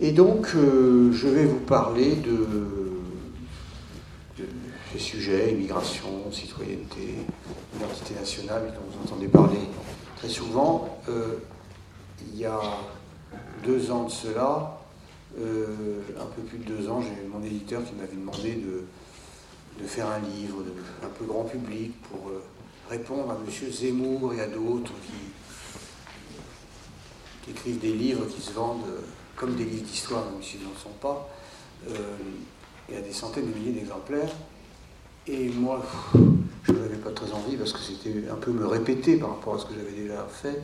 Et donc, euh, je vais vous parler de, ces sujets, immigration, citoyenneté, identité nationale, dont vous entendez parler très souvent. Euh, il y a deux ans de cela, euh, un peu plus de deux ans, j'ai mon éditeur qui m'avait demandé de, de, faire un livre un peu grand public pour répondre à M. Zemmour et à d'autres qui, écrivent des livres qui se vendent comme des livres d'histoire, même s'ils n'en sont pas. Euh, il y a des centaines de milliers d'exemplaires. Et moi, je n'avais pas très envie parce que c'était un peu me répéter par rapport à ce que j'avais déjà fait.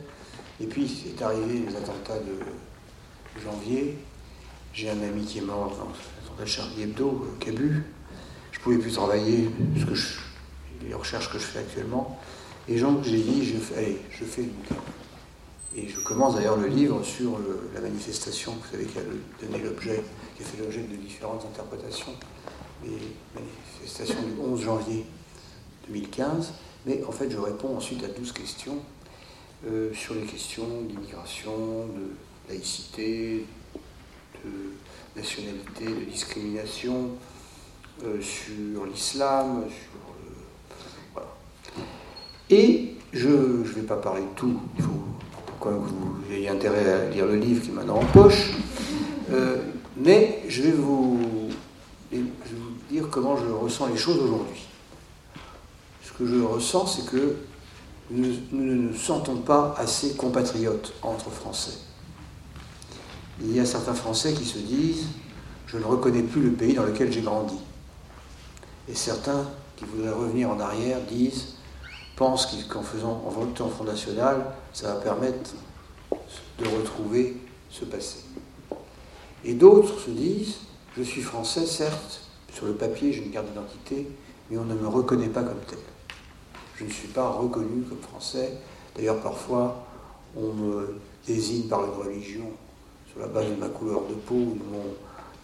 Et puis, c'est arrivé les attentats de janvier. J'ai un ami qui est mort dans l'attentat Charlie Hebdo, euh, Cabu. Je ne pouvais plus travailler, que les recherches que je fais actuellement. Et donc, j'ai dit, je fais, allez, je fais et je commence d'ailleurs le livre sur la manifestation, vous savez, qui a donné l'objet, qui a fait l'objet de différentes interprétations, les manifestations du 11 janvier 2015. Mais en fait, je réponds ensuite à 12 questions euh, sur les questions d'immigration, de laïcité, de nationalité, de discrimination, euh, sur l'islam, sur. Euh, voilà. Et je ne vais pas parler de tout, il faut vous ayez intérêt à lire le livre qui est maintenant en poche. Euh, mais je vais, vous, dire comment je ressens les choses aujourd'hui. Ce que je ressens, c'est que nous, ne nous sentons pas assez compatriotes entre Français. Il y a certains Français qui se disent Je ne reconnais plus le pays dans lequel j'ai grandi. Et certains qui voudraient revenir en arrière disent pensent qu'en faisant, en votant Front National, ça va permettre de retrouver ce passé. Et d'autres se disent, je suis français, certes, sur le papier j'ai une carte d'identité, mais on ne me reconnaît pas comme tel. Je ne suis pas reconnu comme français. D'ailleurs, parfois, on me désigne par une religion sur la base de ma couleur de peau,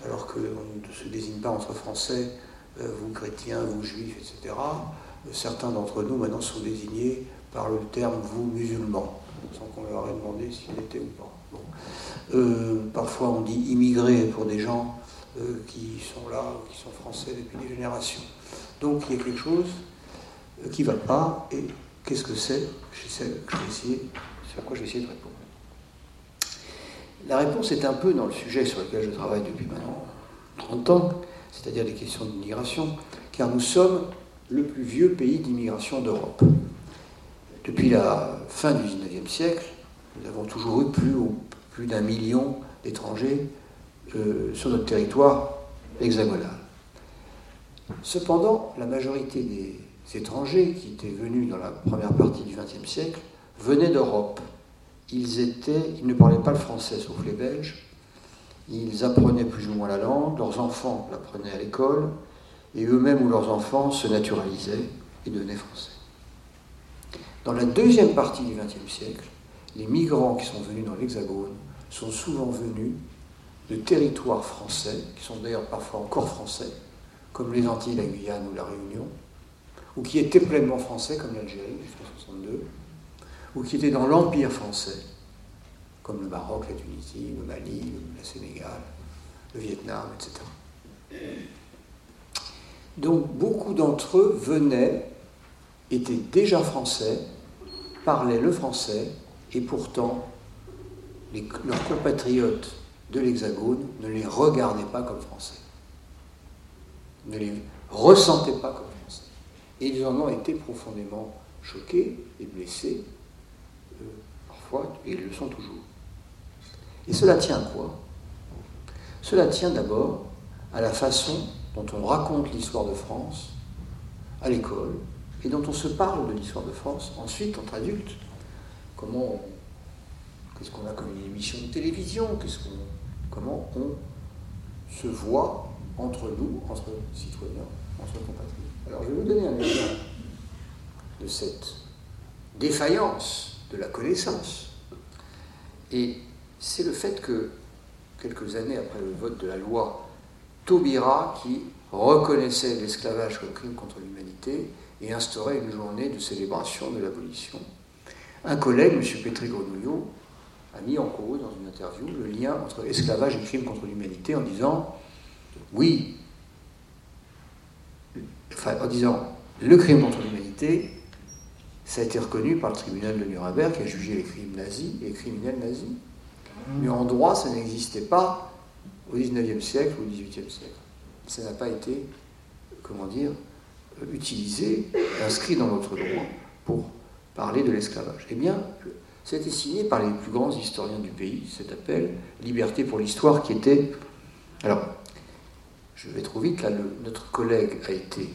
alors qu'on ne se désigne pas entre français, euh, vous chrétiens, vous juifs, etc certains d'entre nous maintenant sont désignés par le terme vous musulmans, sans qu'on leur ait demandé s'ils étaient ou pas. Euh, parfois on dit immigrés pour des gens euh, qui sont là, qui sont français depuis des générations. Donc il y a quelque chose euh, qui ne va pas, et qu'est-ce que c'est? C'est à quoi je vais essayer de répondre. La réponse est un peu dans le sujet sur lequel je travaille depuis maintenant 30 ans, c'est-à-dire les questions d'immigration, car nous sommes le plus vieux pays d'immigration d'Europe. Depuis la fin du XIXe siècle, nous avons toujours eu plus, plus d'un million d'étrangers euh, sur notre territoire hexagonal. Cependant, la majorité des étrangers qui étaient venus dans la première partie du XXe siècle venaient d'Europe. Ils, étaient, ils ne parlaient pas le français sauf les Belges. Ils apprenaient plus ou moins la langue, leurs enfants l'apprenaient à l'école, et eux-mêmes ou leurs enfants se naturalisaient et devenaient français. Dans la deuxième partie du XXe siècle, les migrants qui sont venus dans l'Hexagone sont souvent venus de territoires français, qui sont d'ailleurs parfois encore français, comme les Antilles, la Guyane ou la Réunion, ou qui étaient pleinement français, comme l'Algérie jusqu'en 1962, ou qui étaient dans l'Empire français, comme le Maroc, la Tunisie, le Mali, le Sénégal, le Vietnam, etc. Donc beaucoup d'entre eux venaient, étaient déjà français, parlaient le français, et pourtant leurs compatriotes de l'Hexagone ne les regardaient pas comme français, ne les ressentaient pas comme français. Et ils en ont été profondément choqués et blessés, euh, parfois, et ils le sont toujours. Et cela tient à quoi? Cela tient d'abord à la façon dont on raconte l'histoire de France à l'école et dont on se parle de l'histoire de France ensuite entre adultes. Comment qu'est-ce qu'on a comme une émission de télévision? Qu'est-ce qu'on, Comment on se voit entre nous, entre citoyens, entre compatriotes? Alors je vais vous donner un exemple de cette défaillance de la connaissance. Et c'est le fait que, quelques années après le vote de la loi Taubira qui reconnaissait l'esclavage comme crime contre l'humanité et instaurait une journée de célébration de l'abolition. Un collègue, M. Pétri Grenouillot, a mis en cause dans une interview le lien entre esclavage et crime contre l'humanité en disant oui, enfin en disant le crime contre l'humanité, ça a été reconnu par le tribunal de Nuremberg qui a jugé les crimes nazis et les criminels nazis. Mais en droit, ça n'existait pas au XIXe siècle ou au XVIIIe siècle. Ça n'a pas été, comment dire, utilisé, inscrit dans notre droit pour parler de l'esclavage. Eh bien, été signé par les plus grands historiens du pays, cet appel Liberté pour l'histoire, qui était. Alors, je vais trop vite, là, notre collègue a été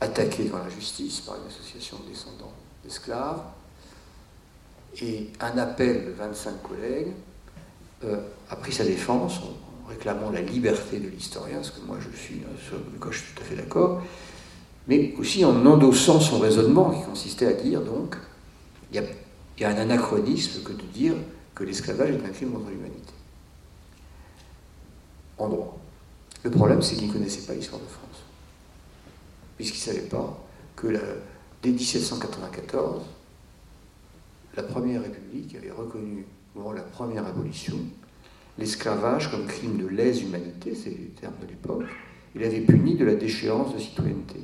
attaqué dans la justice par une association de descendants d'esclaves, et un appel de 25 collègues euh, a pris sa défense en réclamant la liberté de l'historien, ce que moi je suis, hein, sur je suis tout à fait d'accord, mais aussi en endossant son raisonnement qui consistait à dire donc, il y a un anachronisme que de dire que l'esclavage est un crime contre l'humanité. En droit. Le problème, c'est qu'il ne connaissait pas l'histoire de France. Puisqu'il ne savait pas que dès 1794, la Première République avait reconnu, au la première abolition, l'esclavage comme crime de lèse-humanité, c'est les termes de l'époque. Il avait puni de la déchéance de citoyenneté.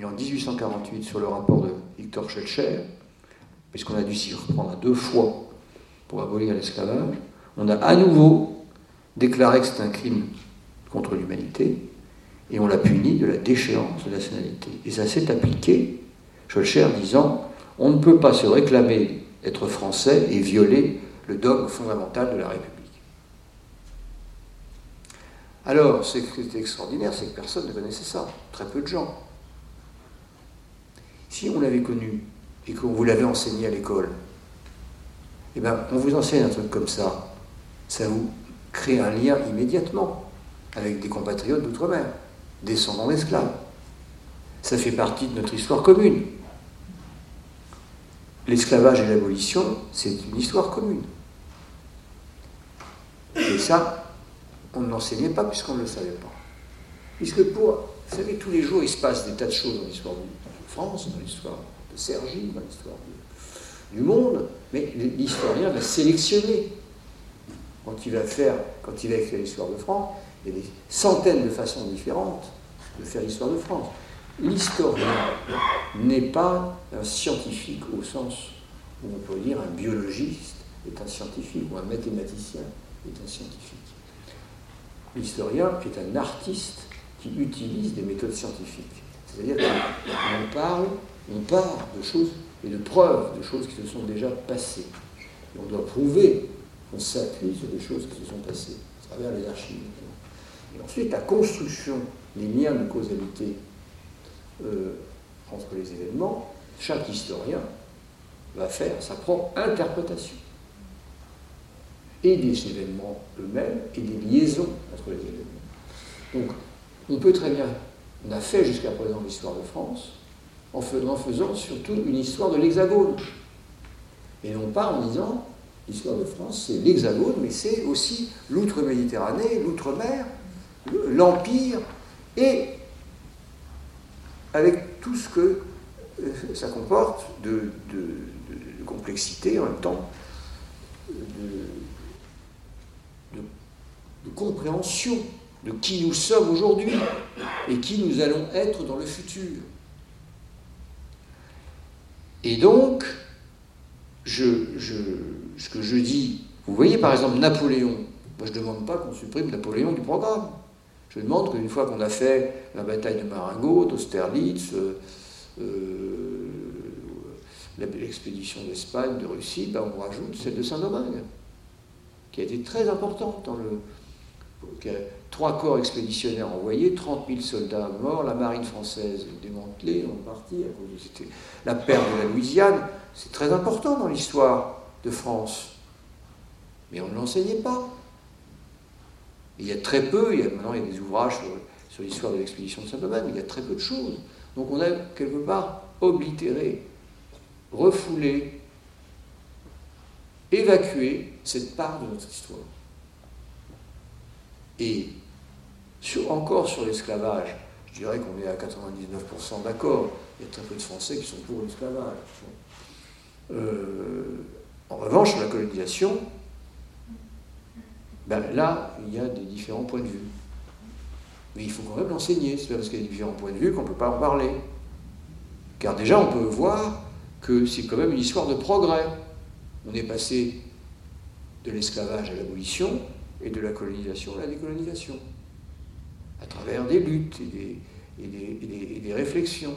Et en 1848, sur le rapport de Victor Schellcher, puisqu'on a dû s'y reprendre deux fois pour abolir l'esclavage, on a à nouveau déclaré que c'est un crime contre l'humanité, et on l'a puni de la déchéance de nationalité. Et ça s'est appliqué, Scholcher disant, on ne peut pas se réclamer être français et violer le dogme fondamental de la République. Alors, ce qui est extraordinaire, c'est que personne ne connaissait ça, très peu de gens. Si on l'avait connu et qu'on vous l'avait enseigné à l'école, eh bien, on vous enseigne un truc comme ça, ça vous crée un lien immédiatement avec des compatriotes d'outre-mer, descendants d'esclaves. Ça fait partie de notre histoire commune. L'esclavage et l'abolition, c'est une histoire commune. Et ça, on ne l'enseignait pas puisqu'on ne le savait pas. Puisque pour, vous savez, tous les jours, il se passe des tas de choses dans l'histoire de France, dans l'histoire Sergi dans l'histoire du monde, mais l'historien va sélectionner. Quand il va faire, quand il va écrire l'histoire de France, il y a des centaines de façons différentes de faire l'histoire de France. L'historien n'est pas un scientifique au sens où on peut dire un biologiste est un scientifique ou un mathématicien est un scientifique. L'historien est un artiste qui utilise des méthodes scientifiques. C'est-à-dire qu'on parle on part de choses et de preuves de choses qui se sont déjà passées. On doit prouver qu'on s'appuie sur des choses qui se sont passées à travers les archives. Et ensuite, la construction des liens de causalité euh, entre les événements, chaque historien va faire sa propre interprétation. Et des événements eux-mêmes et des liaisons entre les événements. Donc, on peut très bien, on a fait jusqu'à présent l'histoire de France, en faisant, surtout une histoire de l'Hexagone. Et non pas en disant, l'histoire de France, c'est l'Hexagone, mais c'est aussi l'outre-Méditerranée, l'outre-mer, l'Empire, et avec tout ce que euh, ça comporte de, complexité, en même temps, de, compréhension de qui nous sommes aujourd'hui et qui nous allons être dans le futur. Et donc, je, ce que je dis, vous voyez par exemple Napoléon, moi je ne demande pas qu'on supprime Napoléon du programme. Je demande qu'une fois qu'on a fait la bataille de Marengo, d'Austerlitz, euh, euh, l'expédition d'Espagne, de Russie, ben on rajoute celle de Saint-Domingue, qui a été très importante dans le, trois corps expéditionnaires envoyés, 30 000 soldats morts, la marine française démantelée en partie, c'était la perte de la Louisiane. C'est très important dans l'histoire de France. Mais on ne l'enseignait pas. il y a très peu, il y a, maintenant il y a des ouvrages sur, l'histoire de l'expédition de Saint-Domingue, mais il y a très peu de choses. Donc on a quelque part oblitéré, refoulé, évacué cette part de notre histoire. Et encore sur l'esclavage, je dirais qu'on est à 99% d'accord. Il y a très peu de Français qui sont pour l'esclavage. Euh, en revanche, sur la colonisation, ben là, il y a des différents points de vue. Mais il faut quand même l'enseigner, c'est parce qu'il y a différents points de vue qu'on ne peut pas en parler. Car déjà, on peut voir que c'est quand même une histoire de progrès. On est passé de l'esclavage à l'abolition et de la colonisation à la décolonisation, à travers des luttes et des, réflexions,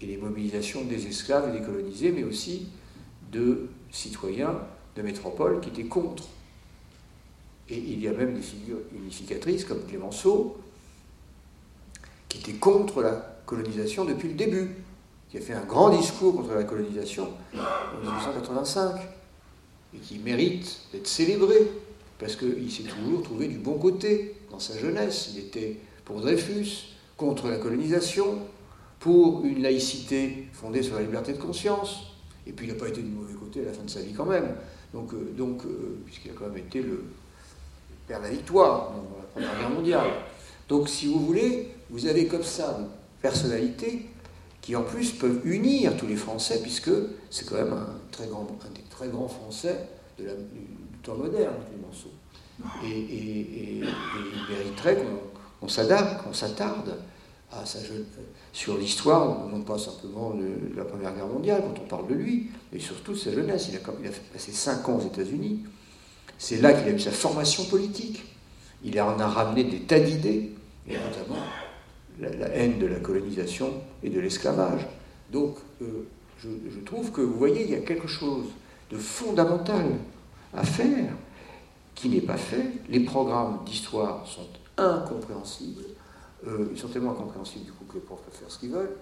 et des mobilisations des esclaves et des colonisés, mais aussi de citoyens de métropole qui étaient contre. Et il y a même des figures unificatrices comme Clémenceau, qui était contre la colonisation depuis le début, qui a fait un grand discours contre la colonisation en 1985, et qui mérite d'être célébré, parce qu'il s'est toujours trouvé du bon côté dans sa jeunesse. Il était pour Dreyfus, contre la colonisation, pour une laïcité fondée sur la liberté de conscience, et puis il n'a pas été du mauvais côté à la fin de sa vie quand même. Donc, euh, euh, puisqu'il a quand même été le père de la victoire dans la Première Guerre mondiale. Donc, si vous voulez, vous avez comme ça des personnalités qui en plus peuvent unir tous les Français, puisque c'est quand même un, très grand, des très grands Français de la, temps moderne, Clémenceau. Et, et, il mériterait qu'on s'adapte, qu'on s'attarde à sa jeune, sur l'histoire, non pas simplement de, la Première Guerre mondiale, quand on parle de lui, mais surtout de sa jeunesse. Il a, il a passé cinq ans aux États-Unis. C'est là qu'il a eu sa formation politique. Il en a ramené des tas d'idées, et notamment la, haine de la colonisation et de l'esclavage. Donc, euh, je, trouve que, vous voyez, il y a quelque chose de fondamental à faire qui n'est pas fait. Les programmes d'histoire sont incompréhensibles. Euh, ils sont tellement incompréhensibles du coup que les profs peuvent faire ce qu'ils veulent,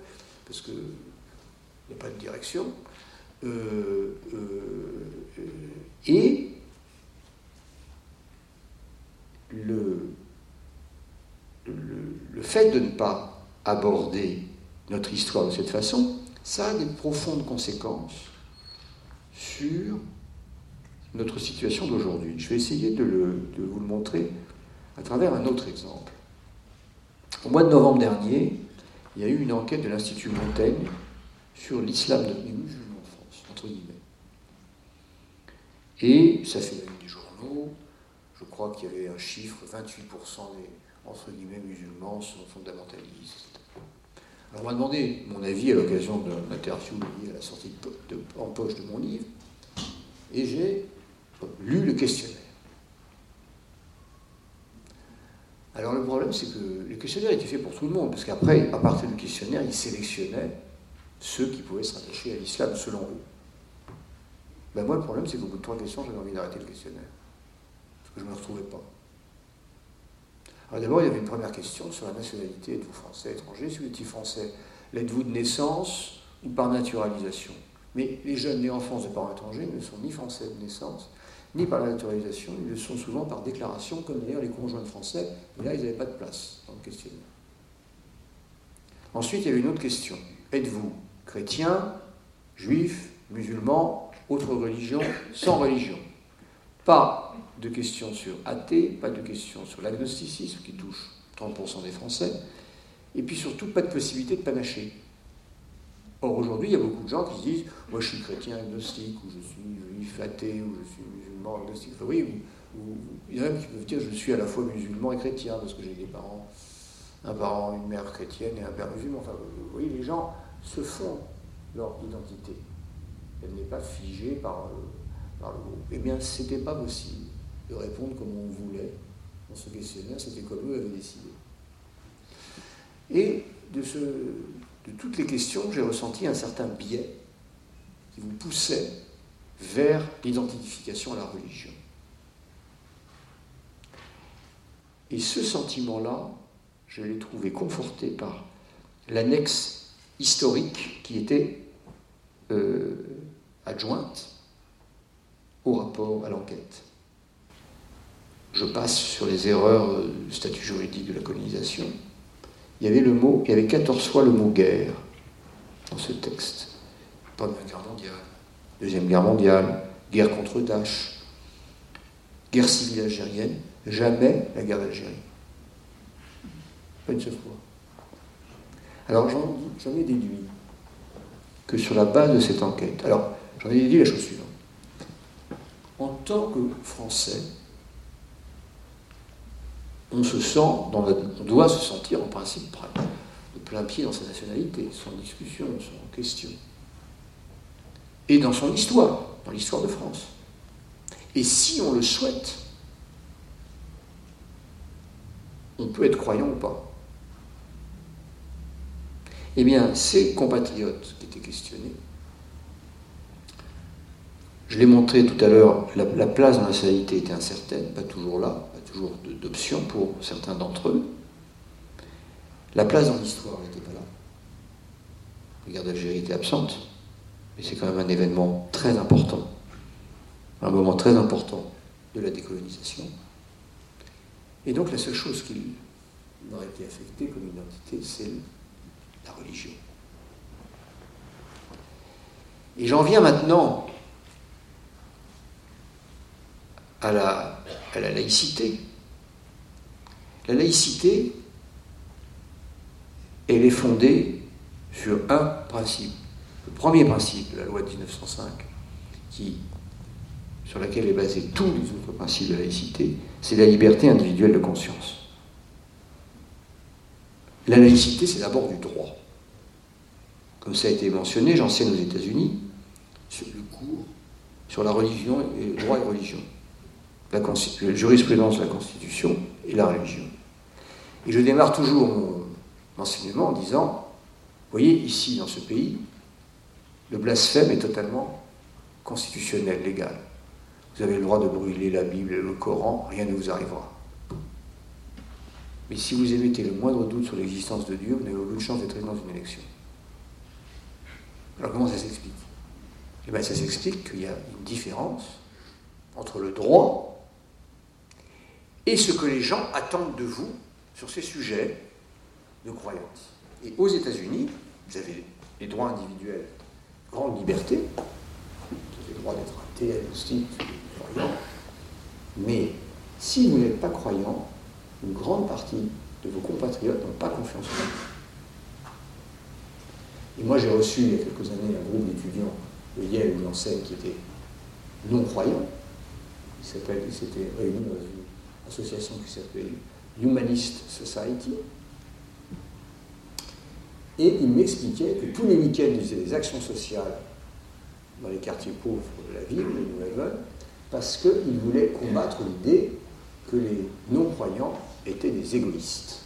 parce qu'il n'y a pas de direction. Euh, et le, le, fait de ne pas aborder notre histoire de cette façon, ça a des profondes conséquences sur notre situation d'aujourd'hui. Je vais essayer de, vous le montrer à travers un autre exemple. Au mois de novembre dernier, il y a eu une enquête de l'Institut Montaigne sur l'islam de musulmans en France, entre guillemets. Et ça fait des journaux, je crois qu'il y avait un chiffre, 28% des, entre guillemets, musulmans sont fondamentalistes. Alors on m'a demandé mon avis à l'occasion d'un interview lié à la sortie en poche de mon livre, et j'ai lu le questionnaire. Alors le problème, c'est que le questionnaire était fait pour tout le monde, parce qu'après, à partir du questionnaire, il sélectionnait ceux qui pouvaient se rattacher à l'islam selon eux. Ben moi, le problème, c'est qu'au bout de trois questions, j'avais envie d'arrêter le questionnaire, parce que je ne me retrouvais pas. Alors d'abord, il y avait une première question sur la nationalité. Êtes-vous français, étranger? Si vous étiez français, l'êtes-vous de naissance ou par naturalisation? Mais les jeunes nés en France de parents étrangers ne sont ni français de naissance, ni par la naturalisation, ils le sont souvent par déclaration, comme d'ailleurs les conjoints français, et là, ils n'avaient pas de place dans le questionnaire. Ensuite, il y avait une autre question. Êtes-vous chrétien, juif, musulman, autre religion, sans religion? Pas de questions sur athée, pas de questions sur l'agnosticisme qui touche 30% des Français, et puis surtout pas de possibilité de panacher. Or aujourd'hui, il y a beaucoup de gens qui se disent Moi je suis chrétien agnostique, ou je suis juif athée, ou je suis agnostique. Oui, ou, il y en a qui peuvent dire Je suis à la fois musulman et chrétien, parce que j'ai des parents, un parent, une mère chrétienne et un père musulman. Enfin, vous voyez, les gens se font leur identité. Elle n'est pas figée par, euh, le groupe. Eh bien, ce n'était pas possible de répondre comme on voulait dans ce questionnaire, c'était comme eux avaient décidé. Et de toutes les questions, j'ai ressenti un certain biais qui vous poussait vers l'identification à la religion. Et ce sentiment-là, je l'ai trouvé conforté par l'annexe historique qui était euh, adjointe au rapport à l'enquête je passe sur les erreurs du statut juridique de la colonisation, il y avait le mot, il y avait 14 fois le mot guerre dans ce texte. Deuxième guerre mondiale, guerre contre Daesh, guerre civile algérienne, jamais la guerre d'Algérie. Pas une seule fois. Alors j'en ai déduit que sur la base de cette enquête, alors j'en ai déduit la chose suivante. En tant que Français, on se sent, on doit se sentir en principe de plein pied dans sa nationalité, son discussion, son question. Et dans son histoire, dans l'histoire de France. Et si on le souhaite, on peut être croyant ou pas. Eh bien, ces compatriotes qui étaient questionnés, je l'ai montré tout à l'heure, la, place dans la nationalité était incertaine, pas toujours là, pas toujours d'options pour certains d'entre eux. La place dans l'histoire n'était pas là. La guerre d'Algérie était absente, mais c'est quand même un événement très important, un moment très important de la décolonisation. Et donc la seule chose qui aurait été affectée comme identité, c'est la religion. Et j'en viens maintenant à la, à la laïcité. La laïcité, elle est fondée sur un principe. Le premier principe de la loi de 1905, qui, sur laquelle est basé tous les autres principes de laïcité, c'est la liberté individuelle de conscience. La laïcité, c'est d'abord du droit. Comme ça a été mentionné, j'enseigne aux États-Unis sur le cours sur la religion et le droit et religion la, jurisprudence, la Constitution et la religion. Et je démarre toujours mon enseignement en disant, vous voyez, ici, dans ce pays, le blasphème est totalement constitutionnel, légal. Vous avez le droit de brûler la Bible et le Coran, rien ne vous arrivera. Mais si vous émettez le moindre doute sur l'existence de Dieu, vous n'avez aucune chance d'être dans une élection. Alors comment ça s'explique? Eh bien ça s'explique qu'il y a une différence entre le droit et ce que les gens attendent de vous sur ces sujets de croyance. Et aux États-Unis, vous avez les droits individuels, grande liberté, vous avez le droit d'être athée, agnostique, croyant, mais si vous n'êtes pas croyant, une grande partie de vos compatriotes n'ont pas confiance en vous. Et moi, j'ai reçu il y a quelques années un groupe d'étudiants de Yale où j'enseigne qui étaient non-croyants. Ils s'étaient réunis dans une association qui s'appelle Humanist Society. Et il m'expliquait que tous les week-ends, ils faisaient des actions sociales dans les quartiers pauvres de la ville, de New parce qu'ils voulaient combattre l'idée que les non-croyants étaient des égoïstes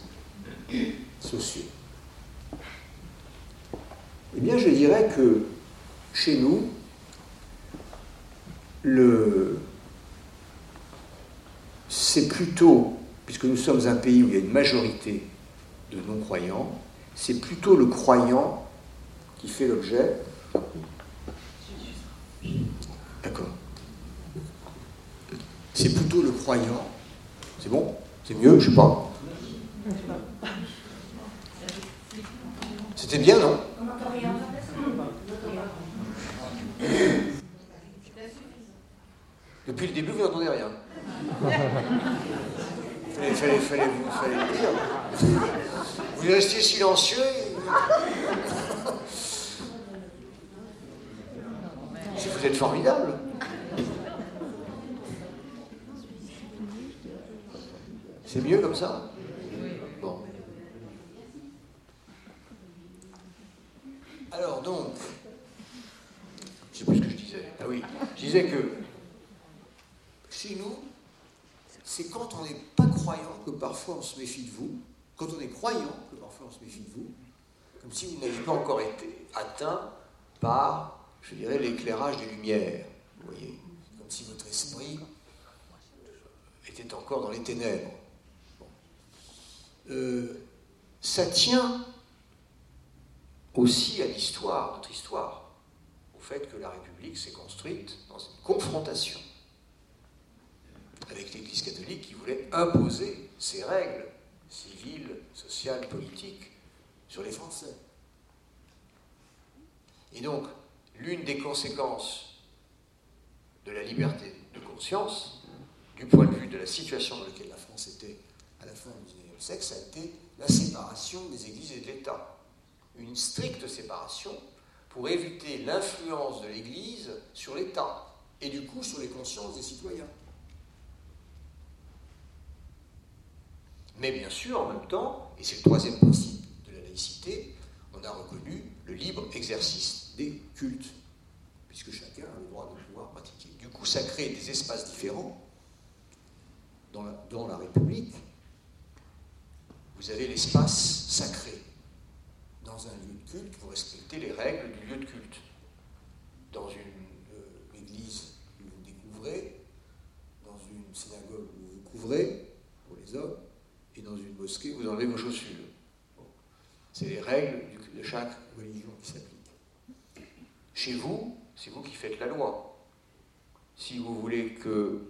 sociaux. Eh bien, je dirais que chez nous, c'est plutôt, puisque nous sommes un pays où il y a une majorité de non-croyants, c'est plutôt le croyant qui fait l'objet. D'accord. C'est plutôt le croyant. C'est bon? C'est mieux Je sais pas. C'était bien, non? Depuis le début, vous n'entendez rien. Il fallait, vous, dire. Vous restiez silencieux. Vous êtes formidable. C'est mieux comme ça Bon. Alors donc, je sais plus ce que je disais. Ah oui, je disais que chez nous, c'est quand on n'est pas croyant que parfois on se méfie de vous, quand on est croyant que parfois on se méfie de vous, comme si vous n'aviez pas encore été atteint par, je dirais, l'éclairage des lumières. Vous voyez, comme si votre esprit était encore dans les ténèbres. Euh, ça tient aussi à l'histoire, notre histoire, au fait que la République s'est construite dans une confrontation avec l'Église catholique qui voulait imposer ses règles civiles, sociales, politiques sur les Français. Et donc, l'une des conséquences de la liberté de conscience, du point de vue de la situation dans laquelle la France était à la fin du XIXe siècle, ça a été la séparation des églises et de l'État. Une stricte séparation pour éviter l'influence de l'Église sur l'État et du coup sur les consciences des citoyens. Mais bien sûr, en même temps, et c'est le troisième principe de la laïcité, on a reconnu le libre exercice des cultes, puisque chacun a le droit de pouvoir pratiquer. Du coup, ça crée des espaces différents dans la, République. Vous avez l'espace sacré. Dans un lieu de culte, vous respectez les règles du lieu de culte. Dans une euh, église, vous vous découvrez. Dans une synagogue, vous vous couvrez, pour les hommes. Et dans une mosquée, vous enlevez vos chaussures. C'est les règles de chaque religion qui s'appliquent. Chez vous, c'est vous qui faites la loi. Si vous voulez que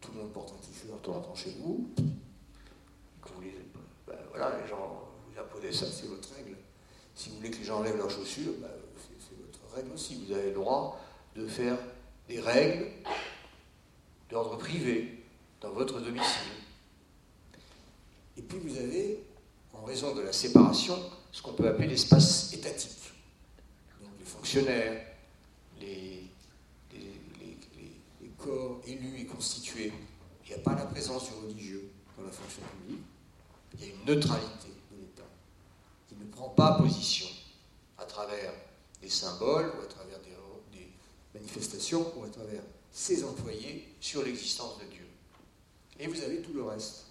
tout le monde porte un t-shirt en rentrant chez vous, que vous les, ben voilà, les gens vous imposez ça, c'est votre règle. Si vous voulez que les gens enlèvent leurs chaussures, ben, c'est votre règle aussi. Vous avez le droit de faire des règles d'ordre privé dans votre domicile. Et puis vous avez, en raison de la séparation, ce qu'on peut appeler l'espace étatique. Donc les fonctionnaires, les, corps élus et constitués. Il n'y a pas la présence du religieux dans la fonction publique. Il y a une neutralité de l'État qui ne prend pas position à travers des symboles ou à travers des, des manifestations ou à travers ses employés sur l'existence de Dieu. Et vous avez tout le reste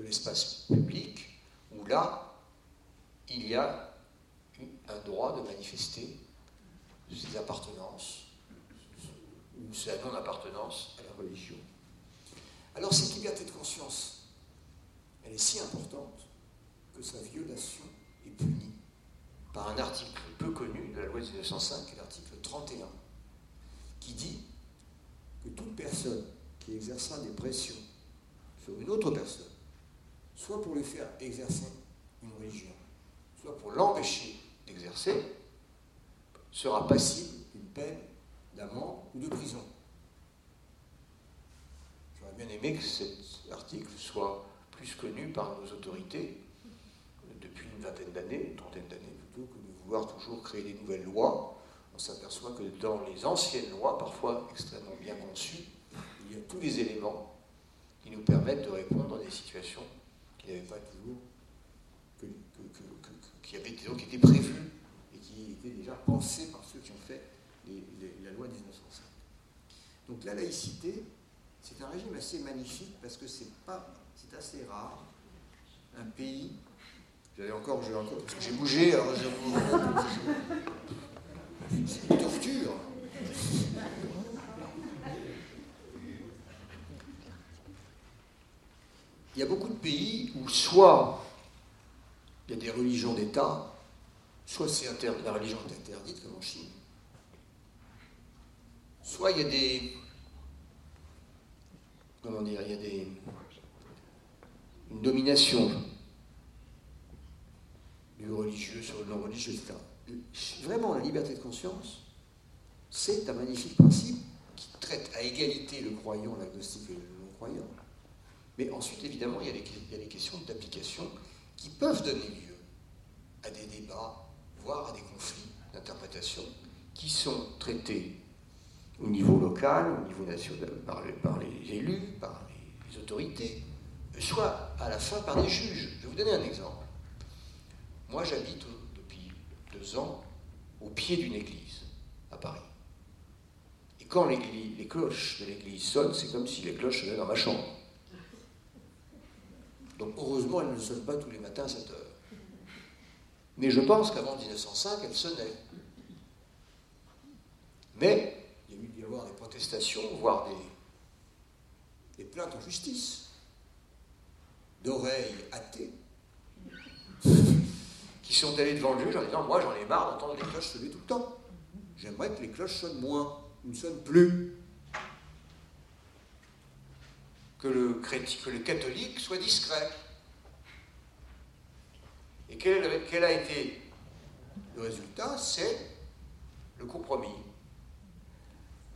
de l'espace public où là, il y a un droit de manifester ses appartenances ou sa non-appartenance à la religion. Alors cette liberté de conscience, elle est si importante que sa violation est punie par un article peu connu de la loi de 1905, l'article 31, qui dit que toute personne qui exercera des pressions sur une autre personne, soit pour lui faire exercer une religion, soit pour l'empêcher d'exercer, sera passible d'une peine d'amende ou de prison. J'aurais bien aimé que cet article soit plus connu par nos autorités depuis une vingtaine d'années, une trentaine d'années, plutôt que de vouloir toujours créer des nouvelles lois. On s'aperçoit que dans les anciennes lois, parfois extrêmement bien conçues, il y a tous les éléments qui nous permettent de répondre à des situations qui n'avaient pas toujours, qui avaient qui étaient prévues et qui étaient déjà pensées par ceux qui ont fait la loi 1905. Donc la laïcité, c'est un régime assez magnifique parce que c'est pas, c'est assez rare. Un pays, j'avais encore, j'ai encore, j'ai bougé, alors c'est une torture. Il y a beaucoup de pays où soit il y a des religions d'État, soit c'est la religion est interdite, comme en Chine, soit il y a des. Comment dire Il y a des. une domination du religieux sur le non-religieux, etc. Vraiment, la liberté de conscience, c'est un magnifique principe qui traite à égalité le croyant, l'agnostique et le non-croyant. Mais ensuite, évidemment, il y a des, questions d'application qui peuvent donner lieu à des débats, voire à des conflits d'interprétation, qui sont traités au niveau local, au niveau national, par les, élus, par les, autorités, soit à la fin par des juges. Je vais vous donner un exemple. Moi, j'habite depuis deux ans au pied d'une église à Paris. Et quand les cloches de l'église sonnent, c'est comme si les cloches sonnaient dans ma chambre. Donc heureusement, elles ne sonnent pas tous les matins à 7 heures. Mais je pense qu'avant 1905, elles sonnaient. Mais avoir des protestations, voire des, plaintes en justice, d'oreilles athées, qui sont allées devant le juge en disant Moi, j'en ai marre d'entendre les cloches sonner tout le temps. J'aimerais que les cloches sonnent moins, ou ne sonnent plus. Que le, que le catholique soit discret. Et quel, a été le résultat? C'est le compromis.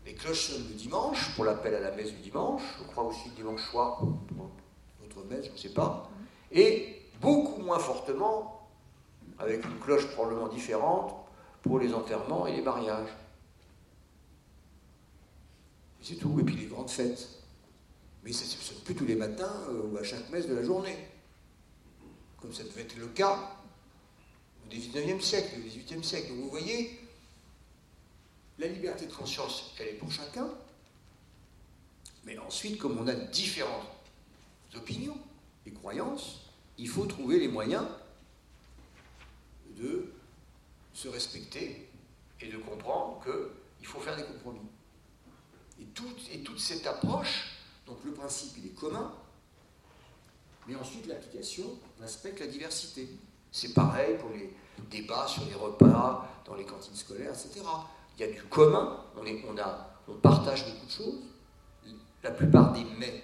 Les cloches sonnent le dimanche, pour l'appel à la messe du dimanche, je crois aussi le dimanche soir, pour notre messe, je ne sais pas, et beaucoup moins fortement, avec une cloche probablement différente, pour les enterrements et les mariages. C'est tout, et puis les grandes fêtes. Mais ce n'est plus tous les matins euh, ou à chaque messe de la journée, comme ça devait être le cas au XIXe siècle, au XVIIIe siècle. Donc vous voyez, la liberté de conscience, elle est pour chacun, mais ensuite, comme on a différentes opinions et croyances, il faut trouver les moyens de se respecter et de comprendre qu'il faut faire des compromis. Et toute cette approche, donc le principe il est commun, mais ensuite l'application respecte la diversité. C'est pareil pour les débats sur les repas, dans les cantines scolaires, etc. Il y a du commun, on, partage beaucoup de choses. La plupart des mets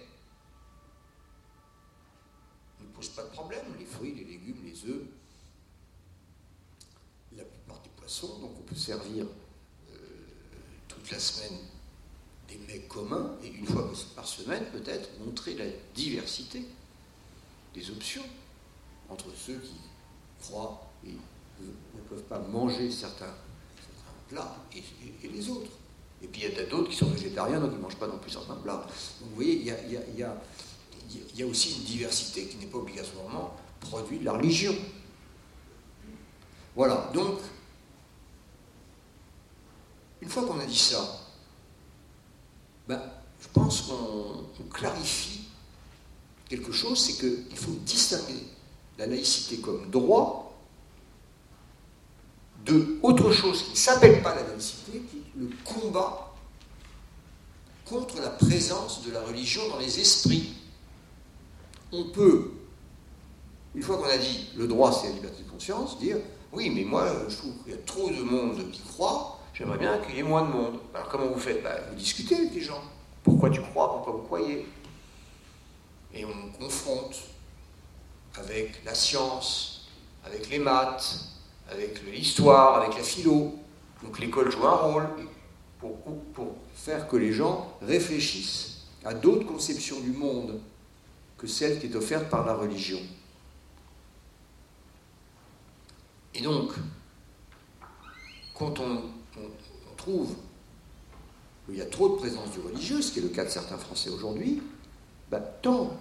ne posent pas de problème, les fruits, les légumes, les œufs, la plupart des poissons, donc on peut servir euh, toute la semaine des communs, et une fois par semaine peut-être montrer la diversité des options entre ceux qui croient et ne peuvent pas manger certains, plats et, les autres. Et puis il y a d'autres qui sont végétariens, donc ils ne mangent pas non plus certains plats. Donc vous voyez, il y a, y a aussi une diversité qui n'est pas obligatoirement produite de la religion. Voilà, donc, une fois qu'on a dit ça, ben, je pense qu'on clarifie quelque chose, c'est qu'il faut distinguer la laïcité comme droit de autre chose qui ne s'appelle pas la laïcité, qui est le combat contre la présence de la religion dans les esprits. On peut, une fois qu'on a dit le droit c'est la liberté de conscience, dire oui, mais moi je trouve qu'il y a trop de monde qui croit, j'aimerais bien qu'il y ait moins de monde. Alors comment vous faites? Ben, Vous discutez avec les gens. Pourquoi tu crois Pourquoi vous croyez? Et on confronte avec la science, avec les maths, avec l'histoire, avec la philo. Donc l'école joue un rôle pour, pour faire que les gens réfléchissent à d'autres conceptions du monde que celle qui est offerte par la religion. Et donc, quand on, trouve qu'il y a trop de présence du religieux, ce qui est le cas de certains Français aujourd'hui, bah, tant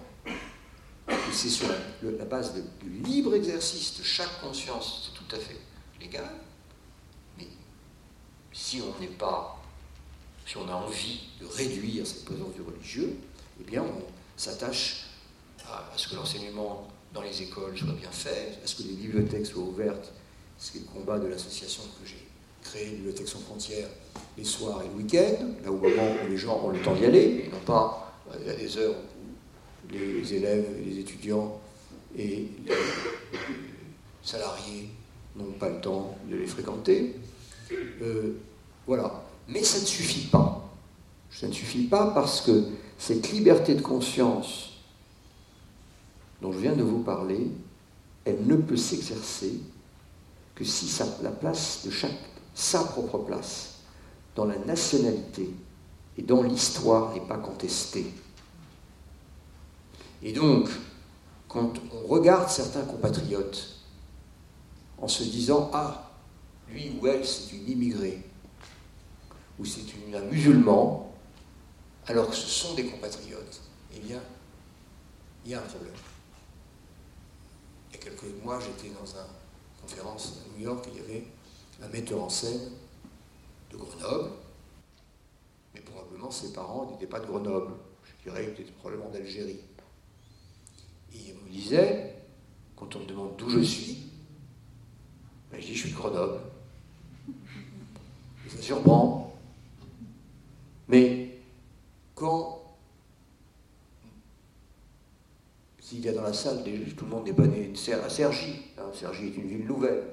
que c'est sur la, base du libre exercice de chaque conscience, c'est tout à fait légal, mais si on n'est pas, si on a envie de réduire cette présence du religieux, eh bien on s'attache à, ce que l'enseignement dans les écoles soit bien fait, à ce que les bibliothèques soient ouvertes, ce qui est le combat de l'association que j'ai créée, Bibliothèque sans frontières, les soirs et le week-end, là au moment où les gens ont le temps d'y aller, non pas à des heures où les élèves les étudiants et les salariés n'ont pas le temps de les fréquenter. Euh, voilà. Mais ça ne suffit pas. Ça ne suffit pas parce que cette liberté de conscience dont je viens de vous parler, elle ne peut s'exercer que si ça, la place de chaque, sa propre place, dans la nationalité et dans l'histoire n'est pas contestée. Et donc, quand on regarde certains compatriotes en se disant Ah, lui ou elle, c'est une immigrée, ou c'est un musulman, alors que ce sont des compatriotes, eh bien, il y a un problème quelques mois, j'étais dans une conférence à New York, il y avait un metteur en scène de Grenoble, mais probablement ses parents n'étaient pas de Grenoble, je dirais peut-être probablement d'Algérie. Il me disait, quand on me demande d'où je suis, ben, je dis je suis de Grenoble. Ça surprend. Mais quand S'il y a dans la salle tout le monde n'est pas né à Sergi. Hein, Sergi est une ville nouvelle.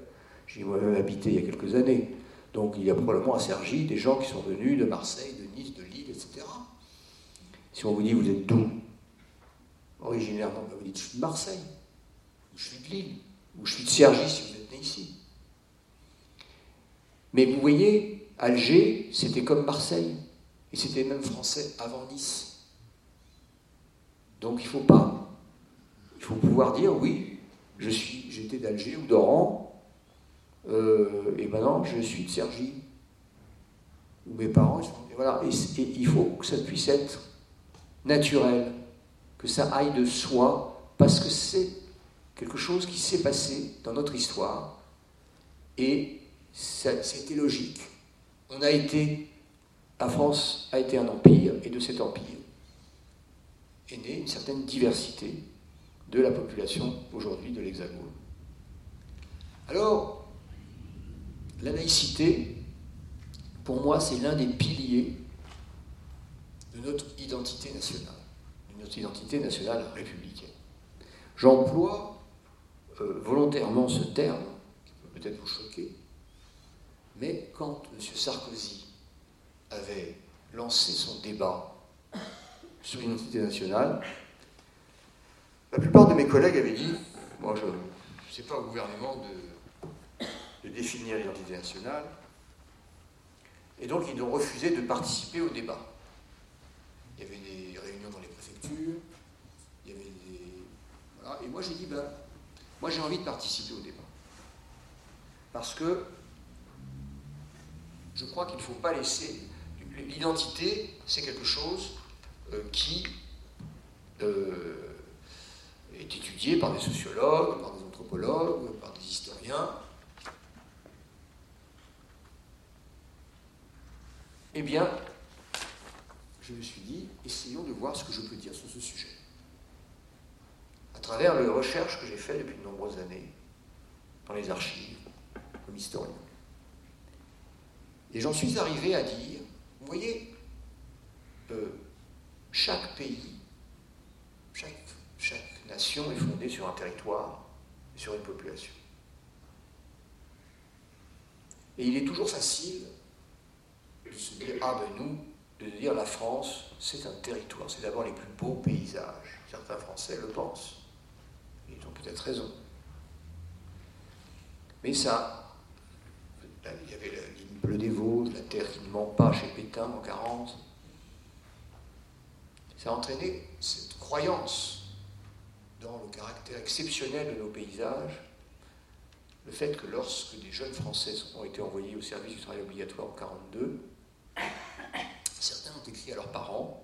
J'y ai moi-même habité il y a quelques années. Donc il y a probablement à Sergi des gens qui sont venus de Marseille, de Nice, de Lille, etc. Si on vous dit vous êtes d'où? Originairement, vous dites je suis de Marseille, ou je suis de Lille, ou je suis de Sergi si vous êtes né ici. Mais vous voyez, Alger, c'était comme Marseille, et c'était même français avant Nice. Donc il ne faut pas il faut pouvoir dire oui, j'étais d'Alger ou d'Oran, euh, et maintenant je suis de Sergi. Ou mes parents, et voilà. Et, il faut que ça puisse être naturel. que ça aille de soi, parce que c'est quelque chose qui s'est passé dans notre histoire, et c'était logique. On a été, la France a été un empire, et de cet empire est née une certaine diversité de la population aujourd'hui de l'Hexagone. Alors, la laïcité, pour moi, c'est l'un des piliers de notre identité nationale, de notre identité nationale républicaine. J'emploie euh, volontairement ce terme, qui peut peut-être vous choquer, mais quand M. Sarkozy avait lancé son débat sur l'identité nationale, la plupart de mes collègues avaient dit, moi je ne sais pas au gouvernement de, de définir l'identité nationale, et donc ils ont refusé de participer au débat. Il y avait des réunions dans les préfectures. Et moi j'ai dit, ben, moi j'ai envie de participer au débat. Parce que je crois qu'il ne faut pas laisser... L'identité, c'est quelque chose euh, qui euh, est étudié par des sociologues, par des anthropologues, par des historiens, Eh bien, je me suis dit, essayons de voir ce que je peux dire sur ce sujet. À travers les recherches que j'ai faites depuis de nombreuses années, dans les archives, comme historien. Et j'en suis arrivé à dire, vous voyez, euh, chaque pays, chaque, chaque nation est fondée sur un territoire et sur une population. Et il est toujours facile de dire, ah ben nous, de dire la France, c'est un territoire, c'est d'abord les plus beaux paysages. Certains Français le pensent. Ils ont peut-être raison. Mais ça, il y avait l'immeuble des Vosges, la terre qui ne ment pas chez Pétain en 40. Ça a entraîné cette croyance dans le caractère exceptionnel de nos paysages, le fait que lorsque des jeunes Français ont été envoyés au service du travail obligatoire en 1942, Certains ont écrit à leurs parents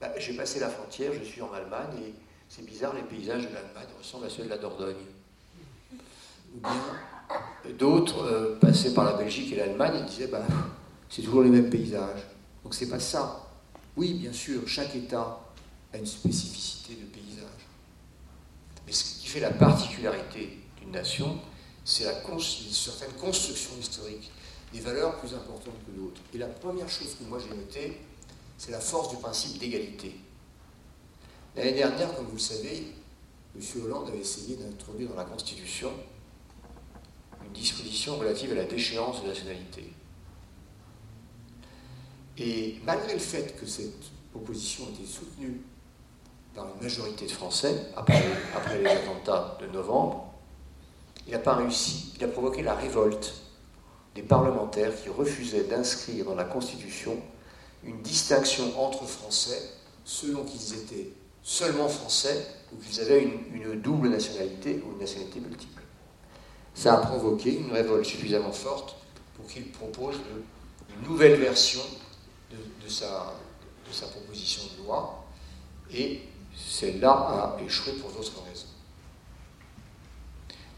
bah, J'ai passé la frontière, je suis en Allemagne et c'est bizarre, les paysages de l'Allemagne ressemblent à ceux de la Dordogne. Ou bien d'autres euh, passaient par la Belgique et l'Allemagne et disaient bah, C'est toujours les mêmes paysages. Donc c'est pas ça. Oui, bien sûr, chaque État a une spécificité de paysage. Mais ce qui fait la particularité d'une nation, c'est la une certaine construction historique des valeurs plus importantes que d'autres. Et la première chose que moi j'ai notée, c'est la force du principe d'égalité. L'année dernière, comme vous le savez, M. Hollande avait essayé d'introduire dans la Constitution une disposition relative à la déchéance de nationalité. Et malgré le fait que cette proposition était soutenue par une majorité de Français, après, après les attentats de novembre, il n'a pas réussi, il a provoqué la révolte parlementaires qui refusaient d'inscrire dans la Constitution une distinction entre Français selon qu'ils étaient seulement Français ou qu'ils avaient une, double nationalité ou une nationalité multiple. Ça a provoqué une révolte suffisamment forte pour qu'il propose une nouvelle version de sa proposition de loi et celle-là a échoué pour d'autres raisons.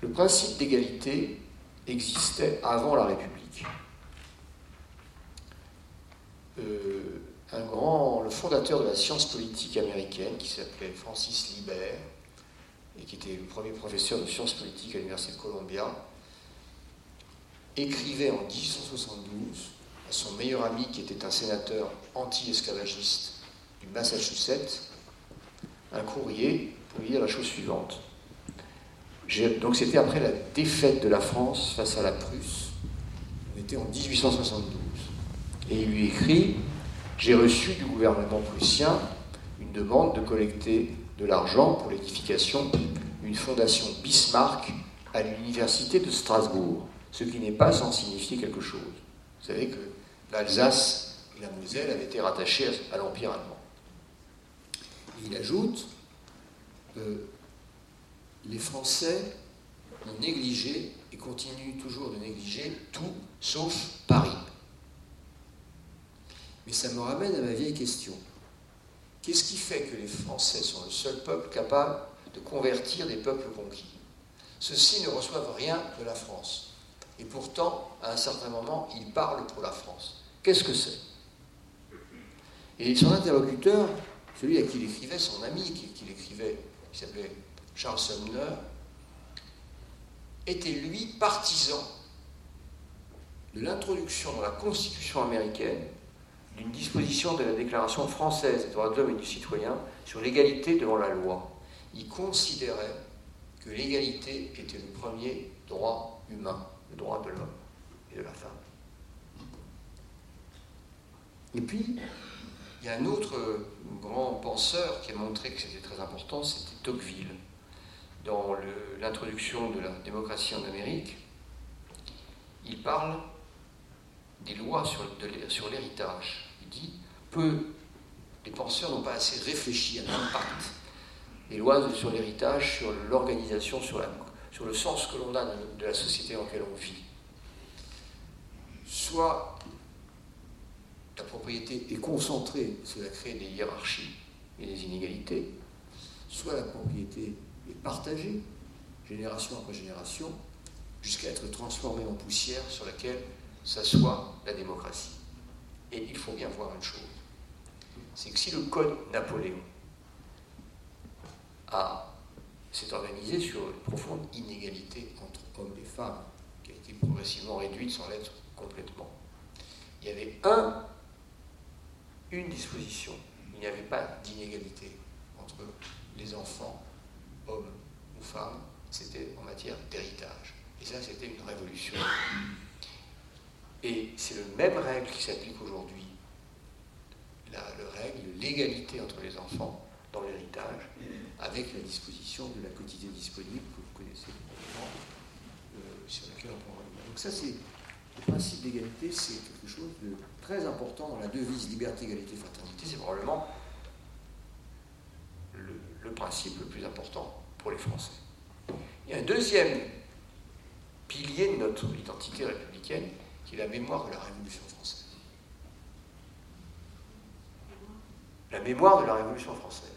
Le principe d'égalité existait avant la République. Euh, un grand, le fondateur de la science politique américaine, qui s'appelait Francis Libert, et qui était le premier professeur de sciences politiques à l'Université de Columbia, écrivait en 1872 à son meilleur ami, qui était un sénateur anti-esclavagiste du Massachusetts, un courrier pour lui dire la chose suivante. Donc c'était après la défaite de la France face à la Prusse. On était en 1872. Et il lui écrit J'ai reçu du gouvernement prussien une demande de collecter de l'argent pour l'édification d'une fondation Bismarck à l'université de Strasbourg, ce qui n'est pas sans signifier quelque chose. Vous savez que l'Alsace et la Moselle avaient été rattachées à l'Empire allemand. il ajoute les Français ont négligé et continuent toujours de négliger tout sauf Paris. Mais ça me ramène à ma vieille question. Qu'est-ce qui fait que les Français sont le seul peuple capable de convertir des peuples conquis? Ceux-ci ne reçoivent rien de la France. Et pourtant, à un certain moment, ils parlent pour la France. Qu'est-ce que c'est? Et son interlocuteur, celui à qui il écrivait, son ami qui, qui l'écrivait, qui s'appelait Charles Sumner, était lui partisan de l'introduction dans la Constitution américaine d'une disposition de la Déclaration française des droits de l'homme et du citoyen sur l'égalité devant la loi. Il considérait que l'égalité était le premier droit humain, le droit de l'homme et de la femme. Et puis, il y a un autre grand penseur qui a montré que c'était très important, c'était Tocqueville. Dans l'introduction de la démocratie en Amérique, il parle des lois sur, l'héritage. Il dit peu, les penseurs n'ont pas assez réfléchi à l'impact des lois sur l'héritage, sur l'organisation, sur, le sens que l'on a de, la société dans laquelle on vit. Soit la propriété est concentrée, cela crée des hiérarchies et des inégalités, soit la propriété est partagée, génération après génération, jusqu'à être transformée en poussière sur laquelle s'assoit la démocratie. Et il faut bien voir une chose, c'est que si le code Napoléon s'est organisé sur une profonde inégalité entre hommes et femmes, qui a été progressivement réduite sans l'être complètement, il y avait un, une disposition, il n'y avait pas d'inégalité entre les enfants, hommes ou femmes, c'était en matière d'héritage. Et ça, c'était une révolution. Et c'est la même règle qui s'applique aujourd'hui. La, règle de l'égalité entre les enfants dans l'héritage, avec la disposition de la quotité disponible que vous connaissez euh, sur laquelle on prend Donc ça, c'est le principe d'égalité, c'est quelque chose de très important dans la devise liberté, égalité, fraternité. C'est probablement le principe le plus important pour les Français. Il y a un deuxième pilier de notre identité républicaine qui est la mémoire de la Révolution française. La mémoire de la Révolution française.